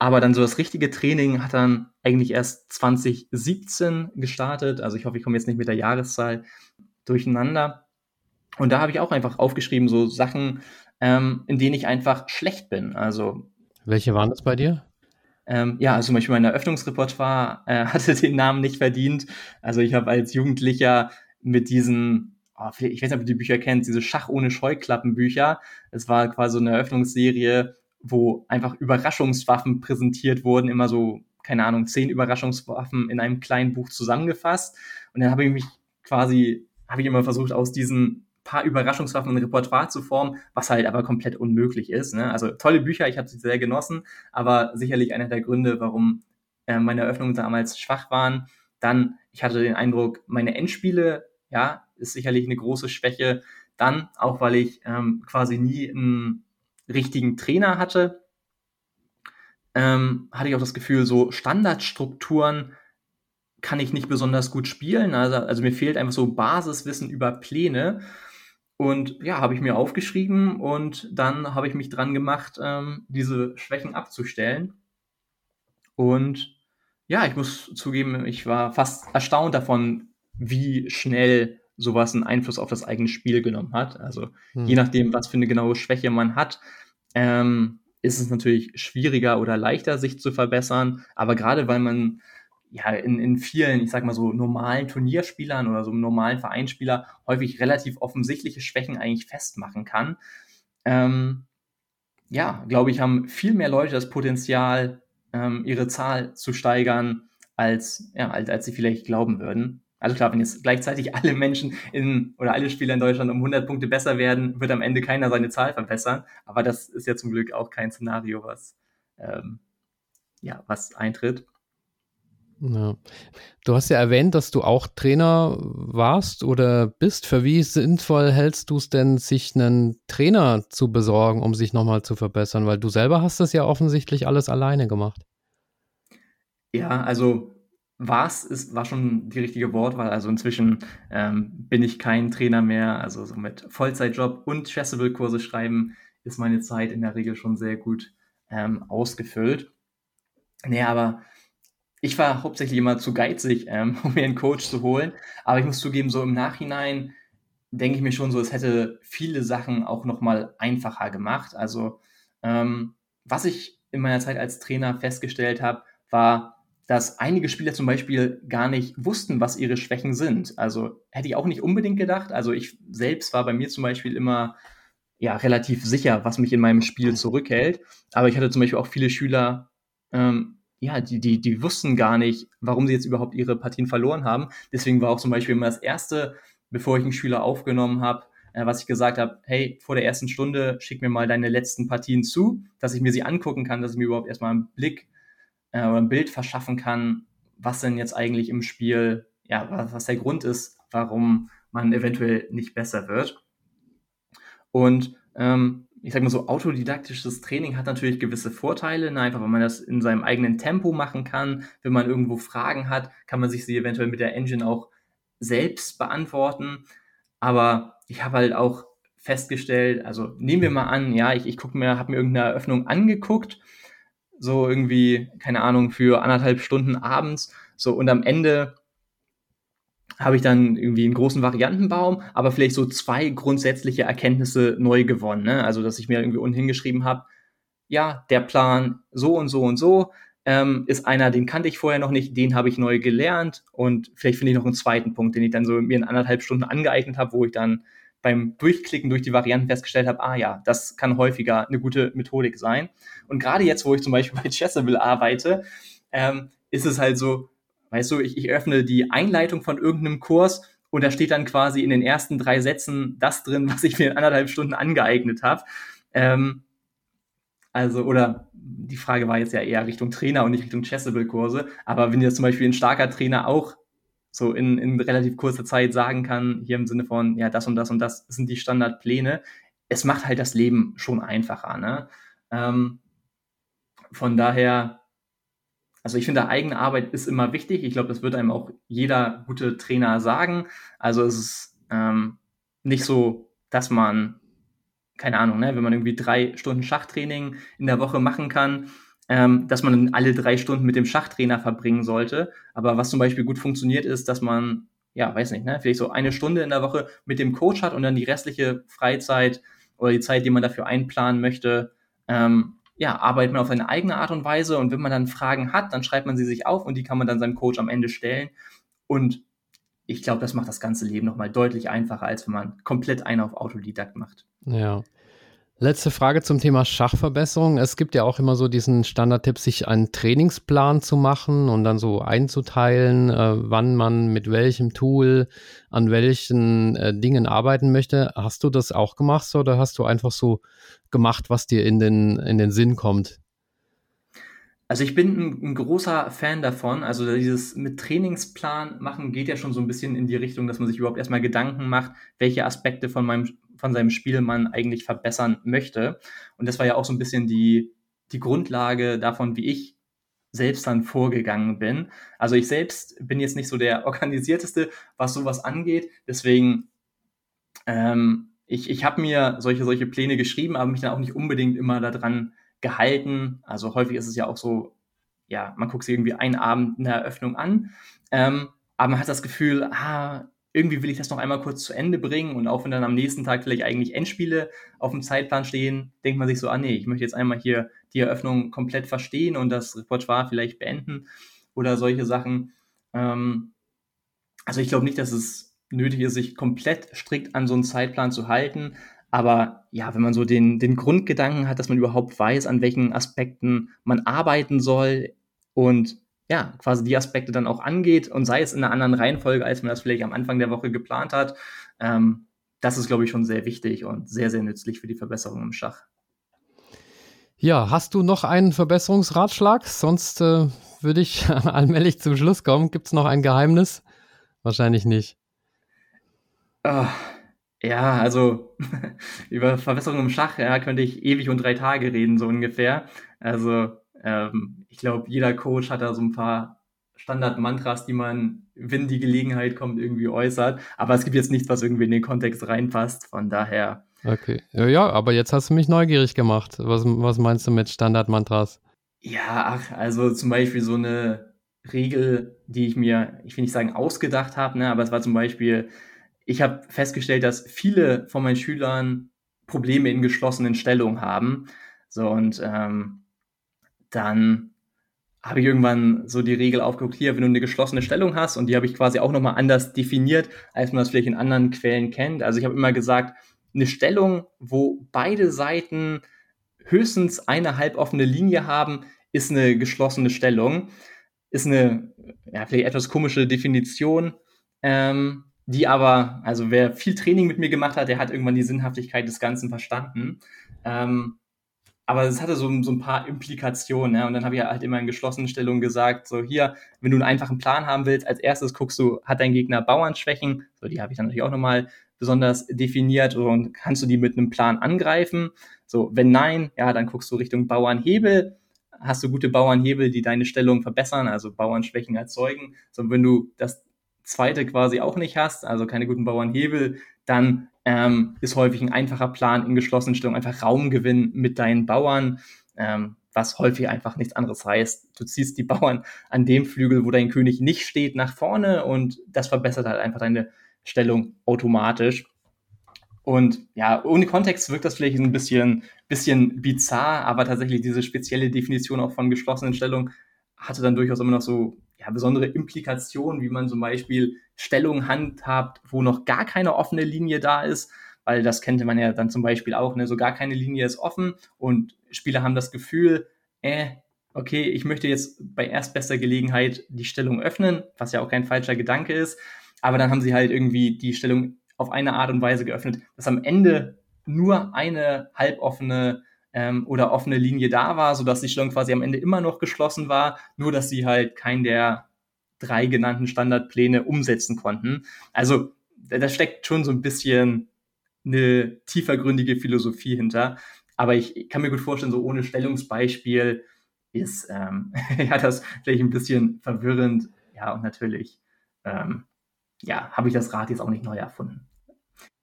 Aber dann so das richtige Training hat dann eigentlich erst 2017 gestartet. Also ich hoffe, ich komme jetzt nicht mit der Jahreszahl durcheinander. Und da habe ich auch einfach aufgeschrieben, so Sachen, ähm, in denen ich einfach schlecht bin. Also welche waren das bei dir? Ähm, ja, also zum Beispiel mein Eröffnungsrepertoire äh, hatte den Namen nicht verdient. Also ich habe als Jugendlicher mit diesen, oh, ich weiß nicht, ob du die Bücher kennst, diese Schach ohne Scheuklappenbücher. Es war quasi so eine Eröffnungsserie, wo einfach Überraschungswaffen präsentiert wurden, immer so, keine Ahnung, zehn Überraschungswaffen in einem kleinen Buch zusammengefasst. Und dann habe ich mich quasi, habe ich immer versucht, aus diesen paar Überraschungswaffen ein Repertoire zu formen, was halt aber komplett unmöglich ist. Ne? Also tolle Bücher, ich habe sie sehr genossen, aber sicherlich einer der Gründe, warum äh, meine Eröffnungen damals schwach waren. Dann, ich hatte den Eindruck, meine Endspiele, ja, ist sicherlich eine große Schwäche. Dann, auch weil ich ähm, quasi nie ein richtigen Trainer hatte, ähm, hatte ich auch das Gefühl, so Standardstrukturen kann ich nicht besonders gut spielen. Also, also mir fehlt einfach so Basiswissen über Pläne. Und ja, habe ich mir aufgeschrieben und dann habe ich mich dran gemacht, ähm, diese Schwächen abzustellen. Und ja, ich muss zugeben, ich war fast erstaunt davon, wie schnell sowas einen Einfluss auf das eigene Spiel genommen hat. Also hm. je nachdem, was für eine genaue Schwäche man hat, ähm, ist es natürlich schwieriger oder leichter, sich zu verbessern. Aber gerade weil man ja in, in vielen, ich sag mal so, normalen Turnierspielern oder so normalen Vereinsspieler häufig relativ offensichtliche Schwächen eigentlich festmachen kann, ähm, ja, glaube ich, haben viel mehr Leute das Potenzial, ähm, ihre Zahl zu steigern, als, ja, als, als sie vielleicht glauben würden. Also klar, wenn jetzt gleichzeitig alle Menschen in oder alle Spieler in Deutschland um 100 Punkte besser werden, wird am Ende keiner seine Zahl verbessern. Aber das ist ja zum Glück auch kein Szenario, was ähm, ja was eintritt. Ja. Du hast ja erwähnt, dass du auch Trainer warst oder bist. Für wie sinnvoll hältst du es denn, sich einen Trainer zu besorgen, um sich nochmal zu verbessern? Weil du selber hast das ja offensichtlich alles alleine gemacht. Ja, also was ist, war schon die richtige Wortwahl. Also inzwischen ähm, bin ich kein Trainer mehr. Also so mit Vollzeitjob und Chessable-Kurse schreiben ist meine Zeit in der Regel schon sehr gut ähm, ausgefüllt. Nee, aber ich war hauptsächlich immer zu geizig, ähm, um mir einen Coach zu holen. Aber ich muss zugeben, so im Nachhinein denke ich mir schon so, es hätte viele Sachen auch nochmal einfacher gemacht. Also ähm, was ich in meiner Zeit als Trainer festgestellt habe, war, dass einige Spieler zum Beispiel gar nicht wussten, was ihre Schwächen sind. Also hätte ich auch nicht unbedingt gedacht. Also ich selbst war bei mir zum Beispiel immer ja relativ sicher, was mich in meinem Spiel zurückhält. Aber ich hatte zum Beispiel auch viele Schüler, ähm, ja, die, die, die wussten gar nicht, warum sie jetzt überhaupt ihre Partien verloren haben. Deswegen war auch zum Beispiel immer das erste, bevor ich einen Schüler aufgenommen habe, äh, was ich gesagt habe, hey, vor der ersten Stunde schick mir mal deine letzten Partien zu, dass ich mir sie angucken kann, dass ich mir überhaupt erstmal einen Blick äh, oder ein Bild verschaffen kann, was denn jetzt eigentlich im Spiel, ja, was, der Grund ist, warum man eventuell nicht besser wird. Und ähm, ich sag mal so, autodidaktisches Training hat natürlich gewisse Vorteile, ne? einfach weil man das in seinem eigenen Tempo machen kann. Wenn man irgendwo Fragen hat, kann man sich sie eventuell mit der Engine auch selbst beantworten. Aber ich habe halt auch festgestellt, also nehmen wir mal an, ja, ich, ich gucke mir, habe mir irgendeine Eröffnung angeguckt so irgendwie, keine Ahnung, für anderthalb Stunden abends. So, und am Ende habe ich dann irgendwie einen großen Variantenbaum, aber vielleicht so zwei grundsätzliche Erkenntnisse neu gewonnen. Ne? Also, dass ich mir irgendwie unten hingeschrieben habe, ja, der Plan so und so und so ähm, ist einer, den kannte ich vorher noch nicht, den habe ich neu gelernt und vielleicht finde ich noch einen zweiten Punkt, den ich dann so mir in anderthalb Stunden angeeignet habe, wo ich dann beim Durchklicken durch die Varianten festgestellt habe, ah ja, das kann häufiger eine gute Methodik sein. Und gerade jetzt, wo ich zum Beispiel bei Chessable arbeite, ähm, ist es halt so, weißt du, ich, ich öffne die Einleitung von irgendeinem Kurs und da steht dann quasi in den ersten drei Sätzen das drin, was ich mir in anderthalb Stunden angeeignet habe. Ähm, also, oder die Frage war jetzt ja eher Richtung Trainer und nicht Richtung Chessable-Kurse. Aber wenn jetzt zum Beispiel ein starker Trainer auch so in, in relativ kurzer Zeit sagen kann, hier im Sinne von, ja, das und das und das sind die Standardpläne, es macht halt das Leben schon einfacher. Ne? Ähm, von daher, also ich finde, eigene Arbeit ist immer wichtig. Ich glaube, das wird einem auch jeder gute Trainer sagen. Also es ist ähm, nicht so, dass man, keine Ahnung, ne, wenn man irgendwie drei Stunden Schachtraining in der Woche machen kann, ähm, dass man alle drei Stunden mit dem Schachtrainer verbringen sollte. Aber was zum Beispiel gut funktioniert, ist, dass man, ja, weiß nicht, ne, vielleicht so eine Stunde in der Woche mit dem Coach hat und dann die restliche Freizeit oder die Zeit, die man dafür einplanen möchte, ähm, ja, arbeitet man auf seine eigene Art und Weise und wenn man dann Fragen hat, dann schreibt man sie sich auf und die kann man dann seinem Coach am Ende stellen. Und ich glaube, das macht das ganze Leben nochmal deutlich einfacher, als wenn man komplett einen auf Autodidakt macht. Ja. Letzte Frage zum Thema Schachverbesserung. Es gibt ja auch immer so diesen Standardtipp, sich einen Trainingsplan zu machen und dann so einzuteilen, äh, wann man mit welchem Tool an welchen äh, Dingen arbeiten möchte. Hast du das auch gemacht oder hast du einfach so gemacht, was dir in den, in den Sinn kommt? Also ich bin ein, ein, großer Fan davon. Also dieses mit Trainingsplan machen geht ja schon so ein bisschen in die Richtung, dass man sich überhaupt erstmal Gedanken macht, welche Aspekte von meinem von seinem Spiel man eigentlich verbessern möchte. Und das war ja auch so ein bisschen die, die Grundlage davon, wie ich selbst dann vorgegangen bin. Also ich selbst bin jetzt nicht so der organisierteste, was sowas angeht. Deswegen, ähm, ich, ich habe mir solche, solche Pläne geschrieben, aber mich dann auch nicht unbedingt immer daran gehalten. Also häufig ist es ja auch so, ja, man guckt sich irgendwie einen Abend eine Eröffnung an, ähm, aber man hat das Gefühl, ah, irgendwie will ich das noch einmal kurz zu Ende bringen und auch wenn dann am nächsten Tag vielleicht eigentlich Endspiele auf dem Zeitplan stehen, denkt man sich so, ah nee, ich möchte jetzt einmal hier die Eröffnung komplett verstehen und das Repertoire vielleicht beenden oder solche Sachen. Ähm, also ich glaube nicht, dass es nötig ist, sich komplett strikt an so einen Zeitplan zu halten. Aber ja, wenn man so den, den Grundgedanken hat, dass man überhaupt weiß, an welchen Aspekten man arbeiten soll und ja, quasi die Aspekte dann auch angeht und sei es in einer anderen Reihenfolge, als man das vielleicht am Anfang der Woche geplant hat, ähm, das ist, glaube ich, schon sehr wichtig und sehr, sehr nützlich für die Verbesserung im Schach. Ja, hast du noch einen Verbesserungsratschlag? Sonst äh, würde ich allmählich zum Schluss kommen. Gibt es noch ein Geheimnis? Wahrscheinlich nicht. Oh, ja, also über Verbesserung im Schach ja, könnte ich ewig und drei Tage reden, so ungefähr. Also ähm, ich glaube, jeder Coach hat da so ein paar Standard-Mantras, die man, wenn die Gelegenheit kommt, irgendwie äußert. Aber es gibt jetzt nichts, was irgendwie in den Kontext reinpasst. Von daher Okay. Ja, aber jetzt hast du mich neugierig gemacht. Was, was meinst du mit Standard-Mantras? Ja, ach, also zum Beispiel so eine Regel, die ich mir, ich will nicht sagen ausgedacht habe, ne, aber es war zum Beispiel, ich habe festgestellt, dass viele von meinen Schülern Probleme in geschlossenen Stellungen haben. So, und ähm, dann habe ich irgendwann so die Regel aufgeguckt, hier, wenn du eine geschlossene Stellung hast, und die habe ich quasi auch nochmal anders definiert, als man das vielleicht in anderen Quellen kennt. Also ich habe immer gesagt, eine Stellung, wo beide Seiten höchstens eine halboffene Linie haben, ist eine geschlossene Stellung. Ist eine ja, vielleicht etwas komische Definition, ähm, die aber, also wer viel Training mit mir gemacht hat, der hat irgendwann die Sinnhaftigkeit des Ganzen verstanden. Ähm, aber es hatte so, so ein paar Implikationen. Ja? Und dann habe ich halt immer in geschlossenen Stellungen gesagt, so hier, wenn du einen einfachen Plan haben willst, als erstes guckst du, hat dein Gegner Bauernschwächen? So, die habe ich dann natürlich auch nochmal besonders definiert und kannst du die mit einem Plan angreifen? So, wenn nein, ja, dann guckst du Richtung Bauernhebel. Hast du gute Bauernhebel, die deine Stellung verbessern, also Bauernschwächen erzeugen? So, wenn du das zweite quasi auch nicht hast, also keine guten Bauernhebel, dann ähm, ist häufig ein einfacher Plan in geschlossenen Stellungen einfach Raumgewinn mit deinen Bauern, ähm, was häufig einfach nichts anderes heißt. Du ziehst die Bauern an dem Flügel, wo dein König nicht steht, nach vorne und das verbessert halt einfach deine Stellung automatisch. Und ja, ohne Kontext wirkt das vielleicht ein bisschen, bisschen bizarr, aber tatsächlich diese spezielle Definition auch von geschlossenen Stellungen hatte dann durchaus immer noch so ja, besondere Implikationen, wie man zum Beispiel Stellungen handhabt, wo noch gar keine offene Linie da ist, weil das kennt man ja dann zum Beispiel auch, ne, so gar keine Linie ist offen und Spieler haben das Gefühl, äh, okay, ich möchte jetzt bei erstbester Gelegenheit die Stellung öffnen, was ja auch kein falscher Gedanke ist, aber dann haben sie halt irgendwie die Stellung auf eine Art und Weise geöffnet, dass am Ende nur eine halboffene ähm, oder offene Linie da war, sodass die Stellung quasi am Ende immer noch geschlossen war, nur dass sie halt keinen der drei genannten Standardpläne umsetzen konnten. Also da steckt schon so ein bisschen eine tiefergründige Philosophie hinter. Aber ich kann mir gut vorstellen, so ohne Stellungsbeispiel ist ähm, ja das vielleicht ein bisschen verwirrend. Ja, und natürlich ähm, ja, habe ich das Rad jetzt auch nicht neu erfunden.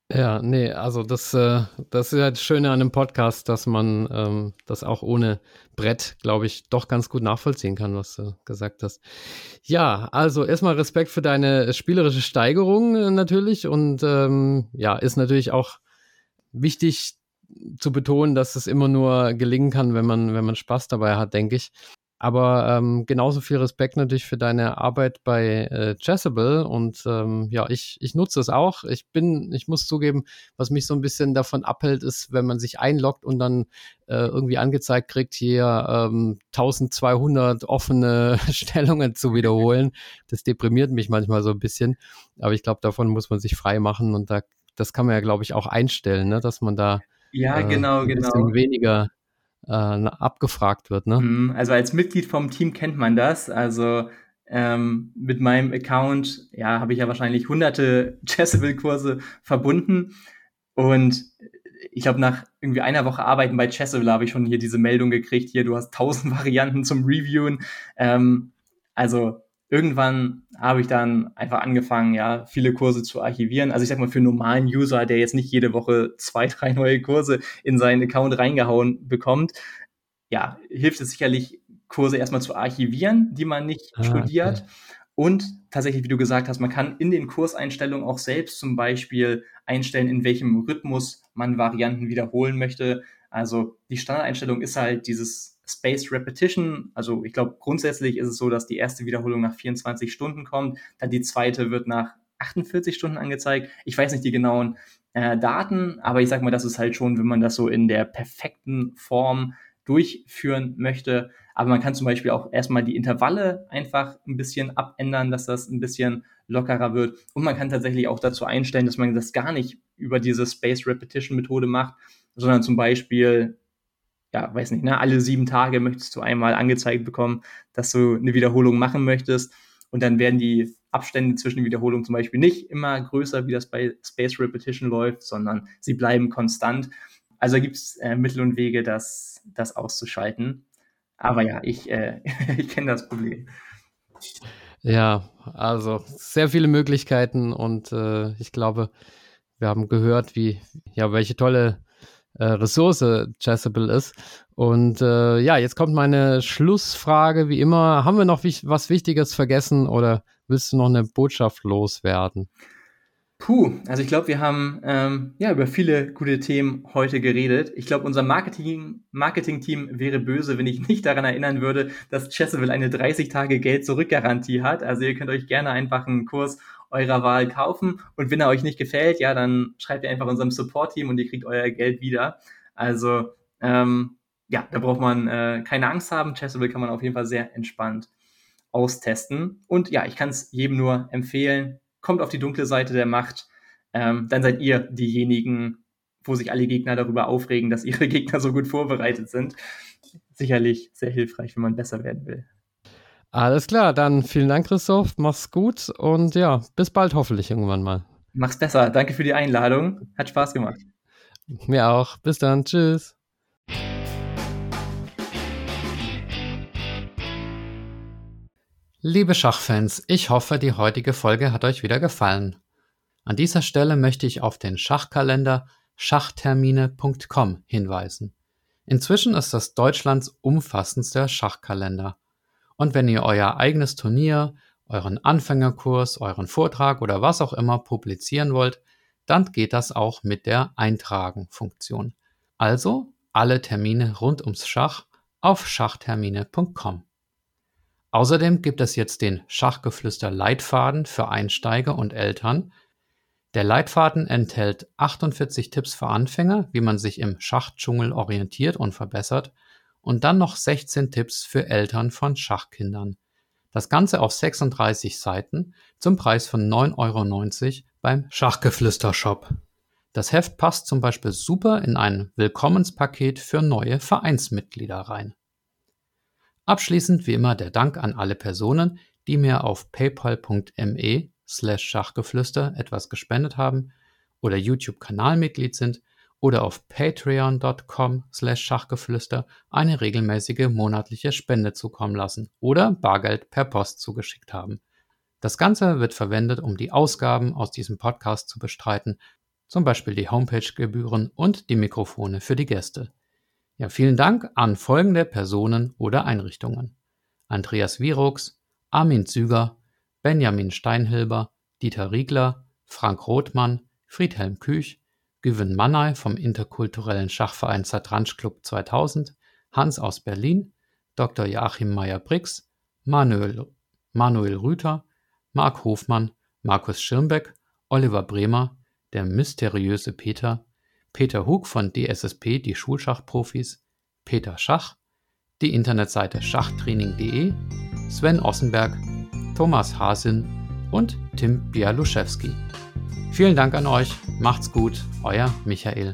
Ja, nee, also das, äh, das ist ja das Schöne an einem Podcast, dass man ähm, das auch ohne Brett, glaube ich, doch ganz gut nachvollziehen kann, was du gesagt hast. Ja, also erstmal Respekt für deine spielerische Steigerung äh, natürlich und ähm, ja, ist natürlich auch wichtig zu betonen, dass es immer nur gelingen kann, wenn man, wenn man Spaß dabei hat, denke ich. Aber ähm, genauso viel Respekt natürlich für deine Arbeit bei äh, Chessable und ähm, ja, ich, ich nutze es auch. Ich bin, ich muss zugeben, was mich so ein bisschen davon abhält, ist, wenn man sich einloggt und dann äh, irgendwie angezeigt kriegt, hier ähm, 1200 offene Stellungen zu wiederholen. Das deprimiert mich manchmal so ein bisschen. Aber ich glaube, davon muss man sich frei machen und da, das kann man ja, glaube ich, auch einstellen, ne? dass man da ja, äh, genau, ein genau. weniger äh, abgefragt wird. Ne? Mhm, also als Mitglied vom Team kennt man das. Also ähm, mit meinem Account, ja, habe ich ja wahrscheinlich hunderte Chessable-Kurse verbunden. Und ich glaube, nach irgendwie einer Woche Arbeiten bei Chessable habe ich schon hier diese Meldung gekriegt, hier, du hast tausend Varianten zum Reviewen. Ähm, also irgendwann habe ich dann einfach angefangen, ja, viele Kurse zu archivieren. Also ich sag mal, für einen normalen User, der jetzt nicht jede Woche zwei, drei neue Kurse in seinen Account reingehauen bekommt, ja, hilft es sicherlich Kurse erstmal zu archivieren, die man nicht ah, studiert. Okay. Und tatsächlich, wie du gesagt hast, man kann in den Kurseinstellungen auch selbst zum Beispiel einstellen, in welchem Rhythmus man Varianten wiederholen möchte. Also die Standardeinstellung ist halt dieses Spaced Repetition. Also ich glaube, grundsätzlich ist es so, dass die erste Wiederholung nach 24 Stunden kommt, dann die zweite wird nach 48 Stunden angezeigt. Ich weiß nicht die genauen äh, Daten, aber ich sag mal, das ist halt schon, wenn man das so in der perfekten Form durchführen möchte, aber man kann zum Beispiel auch erstmal die Intervalle einfach ein bisschen abändern, dass das ein bisschen lockerer wird. Und man kann tatsächlich auch dazu einstellen, dass man das gar nicht über diese Space Repetition Methode macht, sondern zum Beispiel, ja, weiß nicht, ne, alle sieben Tage möchtest du einmal angezeigt bekommen, dass du eine Wiederholung machen möchtest. Und dann werden die Abstände zwischen den Wiederholungen zum Beispiel nicht immer größer, wie das bei Space Repetition läuft, sondern sie bleiben konstant. Also gibt es äh, Mittel und Wege, das, das auszuschalten. Aber ja, ich, äh, ich kenne das Problem. Ja, also sehr viele Möglichkeiten und äh, ich glaube, wir haben gehört, wie, ja, welche tolle äh, Ressource Chessable ist. Und äh, ja, jetzt kommt meine Schlussfrage, wie immer. Haben wir noch was Wichtiges vergessen oder willst du noch eine Botschaft loswerden? Puh, also ich glaube, wir haben ähm, ja über viele gute Themen heute geredet. Ich glaube, unser Marketing, Marketing-Team wäre böse, wenn ich nicht daran erinnern würde, dass Chessable eine 30-Tage-Geld-Zurück-Garantie hat. Also ihr könnt euch gerne einfach einen Kurs eurer Wahl kaufen und wenn er euch nicht gefällt, ja, dann schreibt ihr einfach unserem Support-Team und ihr kriegt euer Geld wieder. Also ähm, ja, da braucht man äh, keine Angst haben. Chessable kann man auf jeden Fall sehr entspannt austesten. Und ja, ich kann es jedem nur empfehlen kommt auf die dunkle Seite der Macht, ähm, dann seid ihr diejenigen, wo sich alle Gegner darüber aufregen, dass ihre Gegner so gut vorbereitet sind. Sicherlich sehr hilfreich, wenn man besser werden will. Alles klar, dann vielen Dank, Christoph. Mach's gut und ja, bis bald hoffentlich irgendwann mal. Mach's besser. Danke für die Einladung. Hat Spaß gemacht. Mir auch. Bis dann. Tschüss. Liebe Schachfans, ich hoffe, die heutige Folge hat euch wieder gefallen. An dieser Stelle möchte ich auf den Schachkalender schachtermine.com hinweisen. Inzwischen ist das Deutschlands umfassendster Schachkalender. Und wenn ihr euer eigenes Turnier, euren Anfängerkurs, euren Vortrag oder was auch immer publizieren wollt, dann geht das auch mit der Eintragen-Funktion. Also alle Termine rund ums Schach auf schachtermine.com. Außerdem gibt es jetzt den Schachgeflüster-Leitfaden für Einsteiger und Eltern. Der Leitfaden enthält 48 Tipps für Anfänger, wie man sich im Schachdschungel orientiert und verbessert, und dann noch 16 Tipps für Eltern von Schachkindern. Das Ganze auf 36 Seiten zum Preis von 9,90 Euro beim Schachgeflüster-Shop. Das Heft passt zum Beispiel super in ein Willkommenspaket für neue Vereinsmitglieder rein. Abschließend wie immer der Dank an alle Personen, die mir auf paypal.me slash Schachgeflüster etwas gespendet haben oder YouTube-Kanalmitglied sind oder auf patreon.com slash Schachgeflüster eine regelmäßige monatliche Spende zukommen lassen oder Bargeld per Post zugeschickt haben. Das Ganze wird verwendet, um die Ausgaben aus diesem Podcast zu bestreiten, zum Beispiel die Homepage-Gebühren und die Mikrofone für die Gäste. Ja, vielen Dank an folgende Personen oder Einrichtungen. Andreas Virux, Armin Züger, Benjamin Steinhilber, Dieter Riegler, Frank Rothmann, Friedhelm Küch, Güven Mannay vom interkulturellen Schachverein Zatransch Club 2000, Hans aus Berlin, Dr. Joachim Meyer-Brix, Manuel, Manuel Rüther, Marc Hofmann, Markus Schirmbeck, Oliver Bremer, der mysteriöse Peter, Peter Hug von DSSP Die Schulschachprofis, Peter Schach, die Internetseite schachtraining.de, Sven Ossenberg, Thomas Hasin und Tim Bialuszewski. Vielen Dank an euch, macht's gut, euer Michael.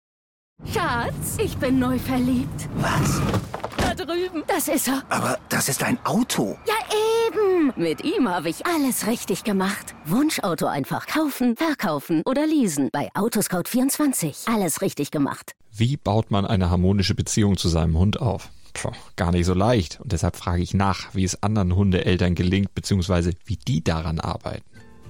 Schatz, ich bin neu verliebt. Was? Da drüben. Das ist er. Aber das ist ein Auto. Ja, eben. Mit ihm habe ich alles richtig gemacht. Wunschauto einfach kaufen, verkaufen oder leasen. Bei Autoscout24. Alles richtig gemacht. Wie baut man eine harmonische Beziehung zu seinem Hund auf? Puh, gar nicht so leicht. Und deshalb frage ich nach, wie es anderen Hundeeltern gelingt, beziehungsweise wie die daran arbeiten.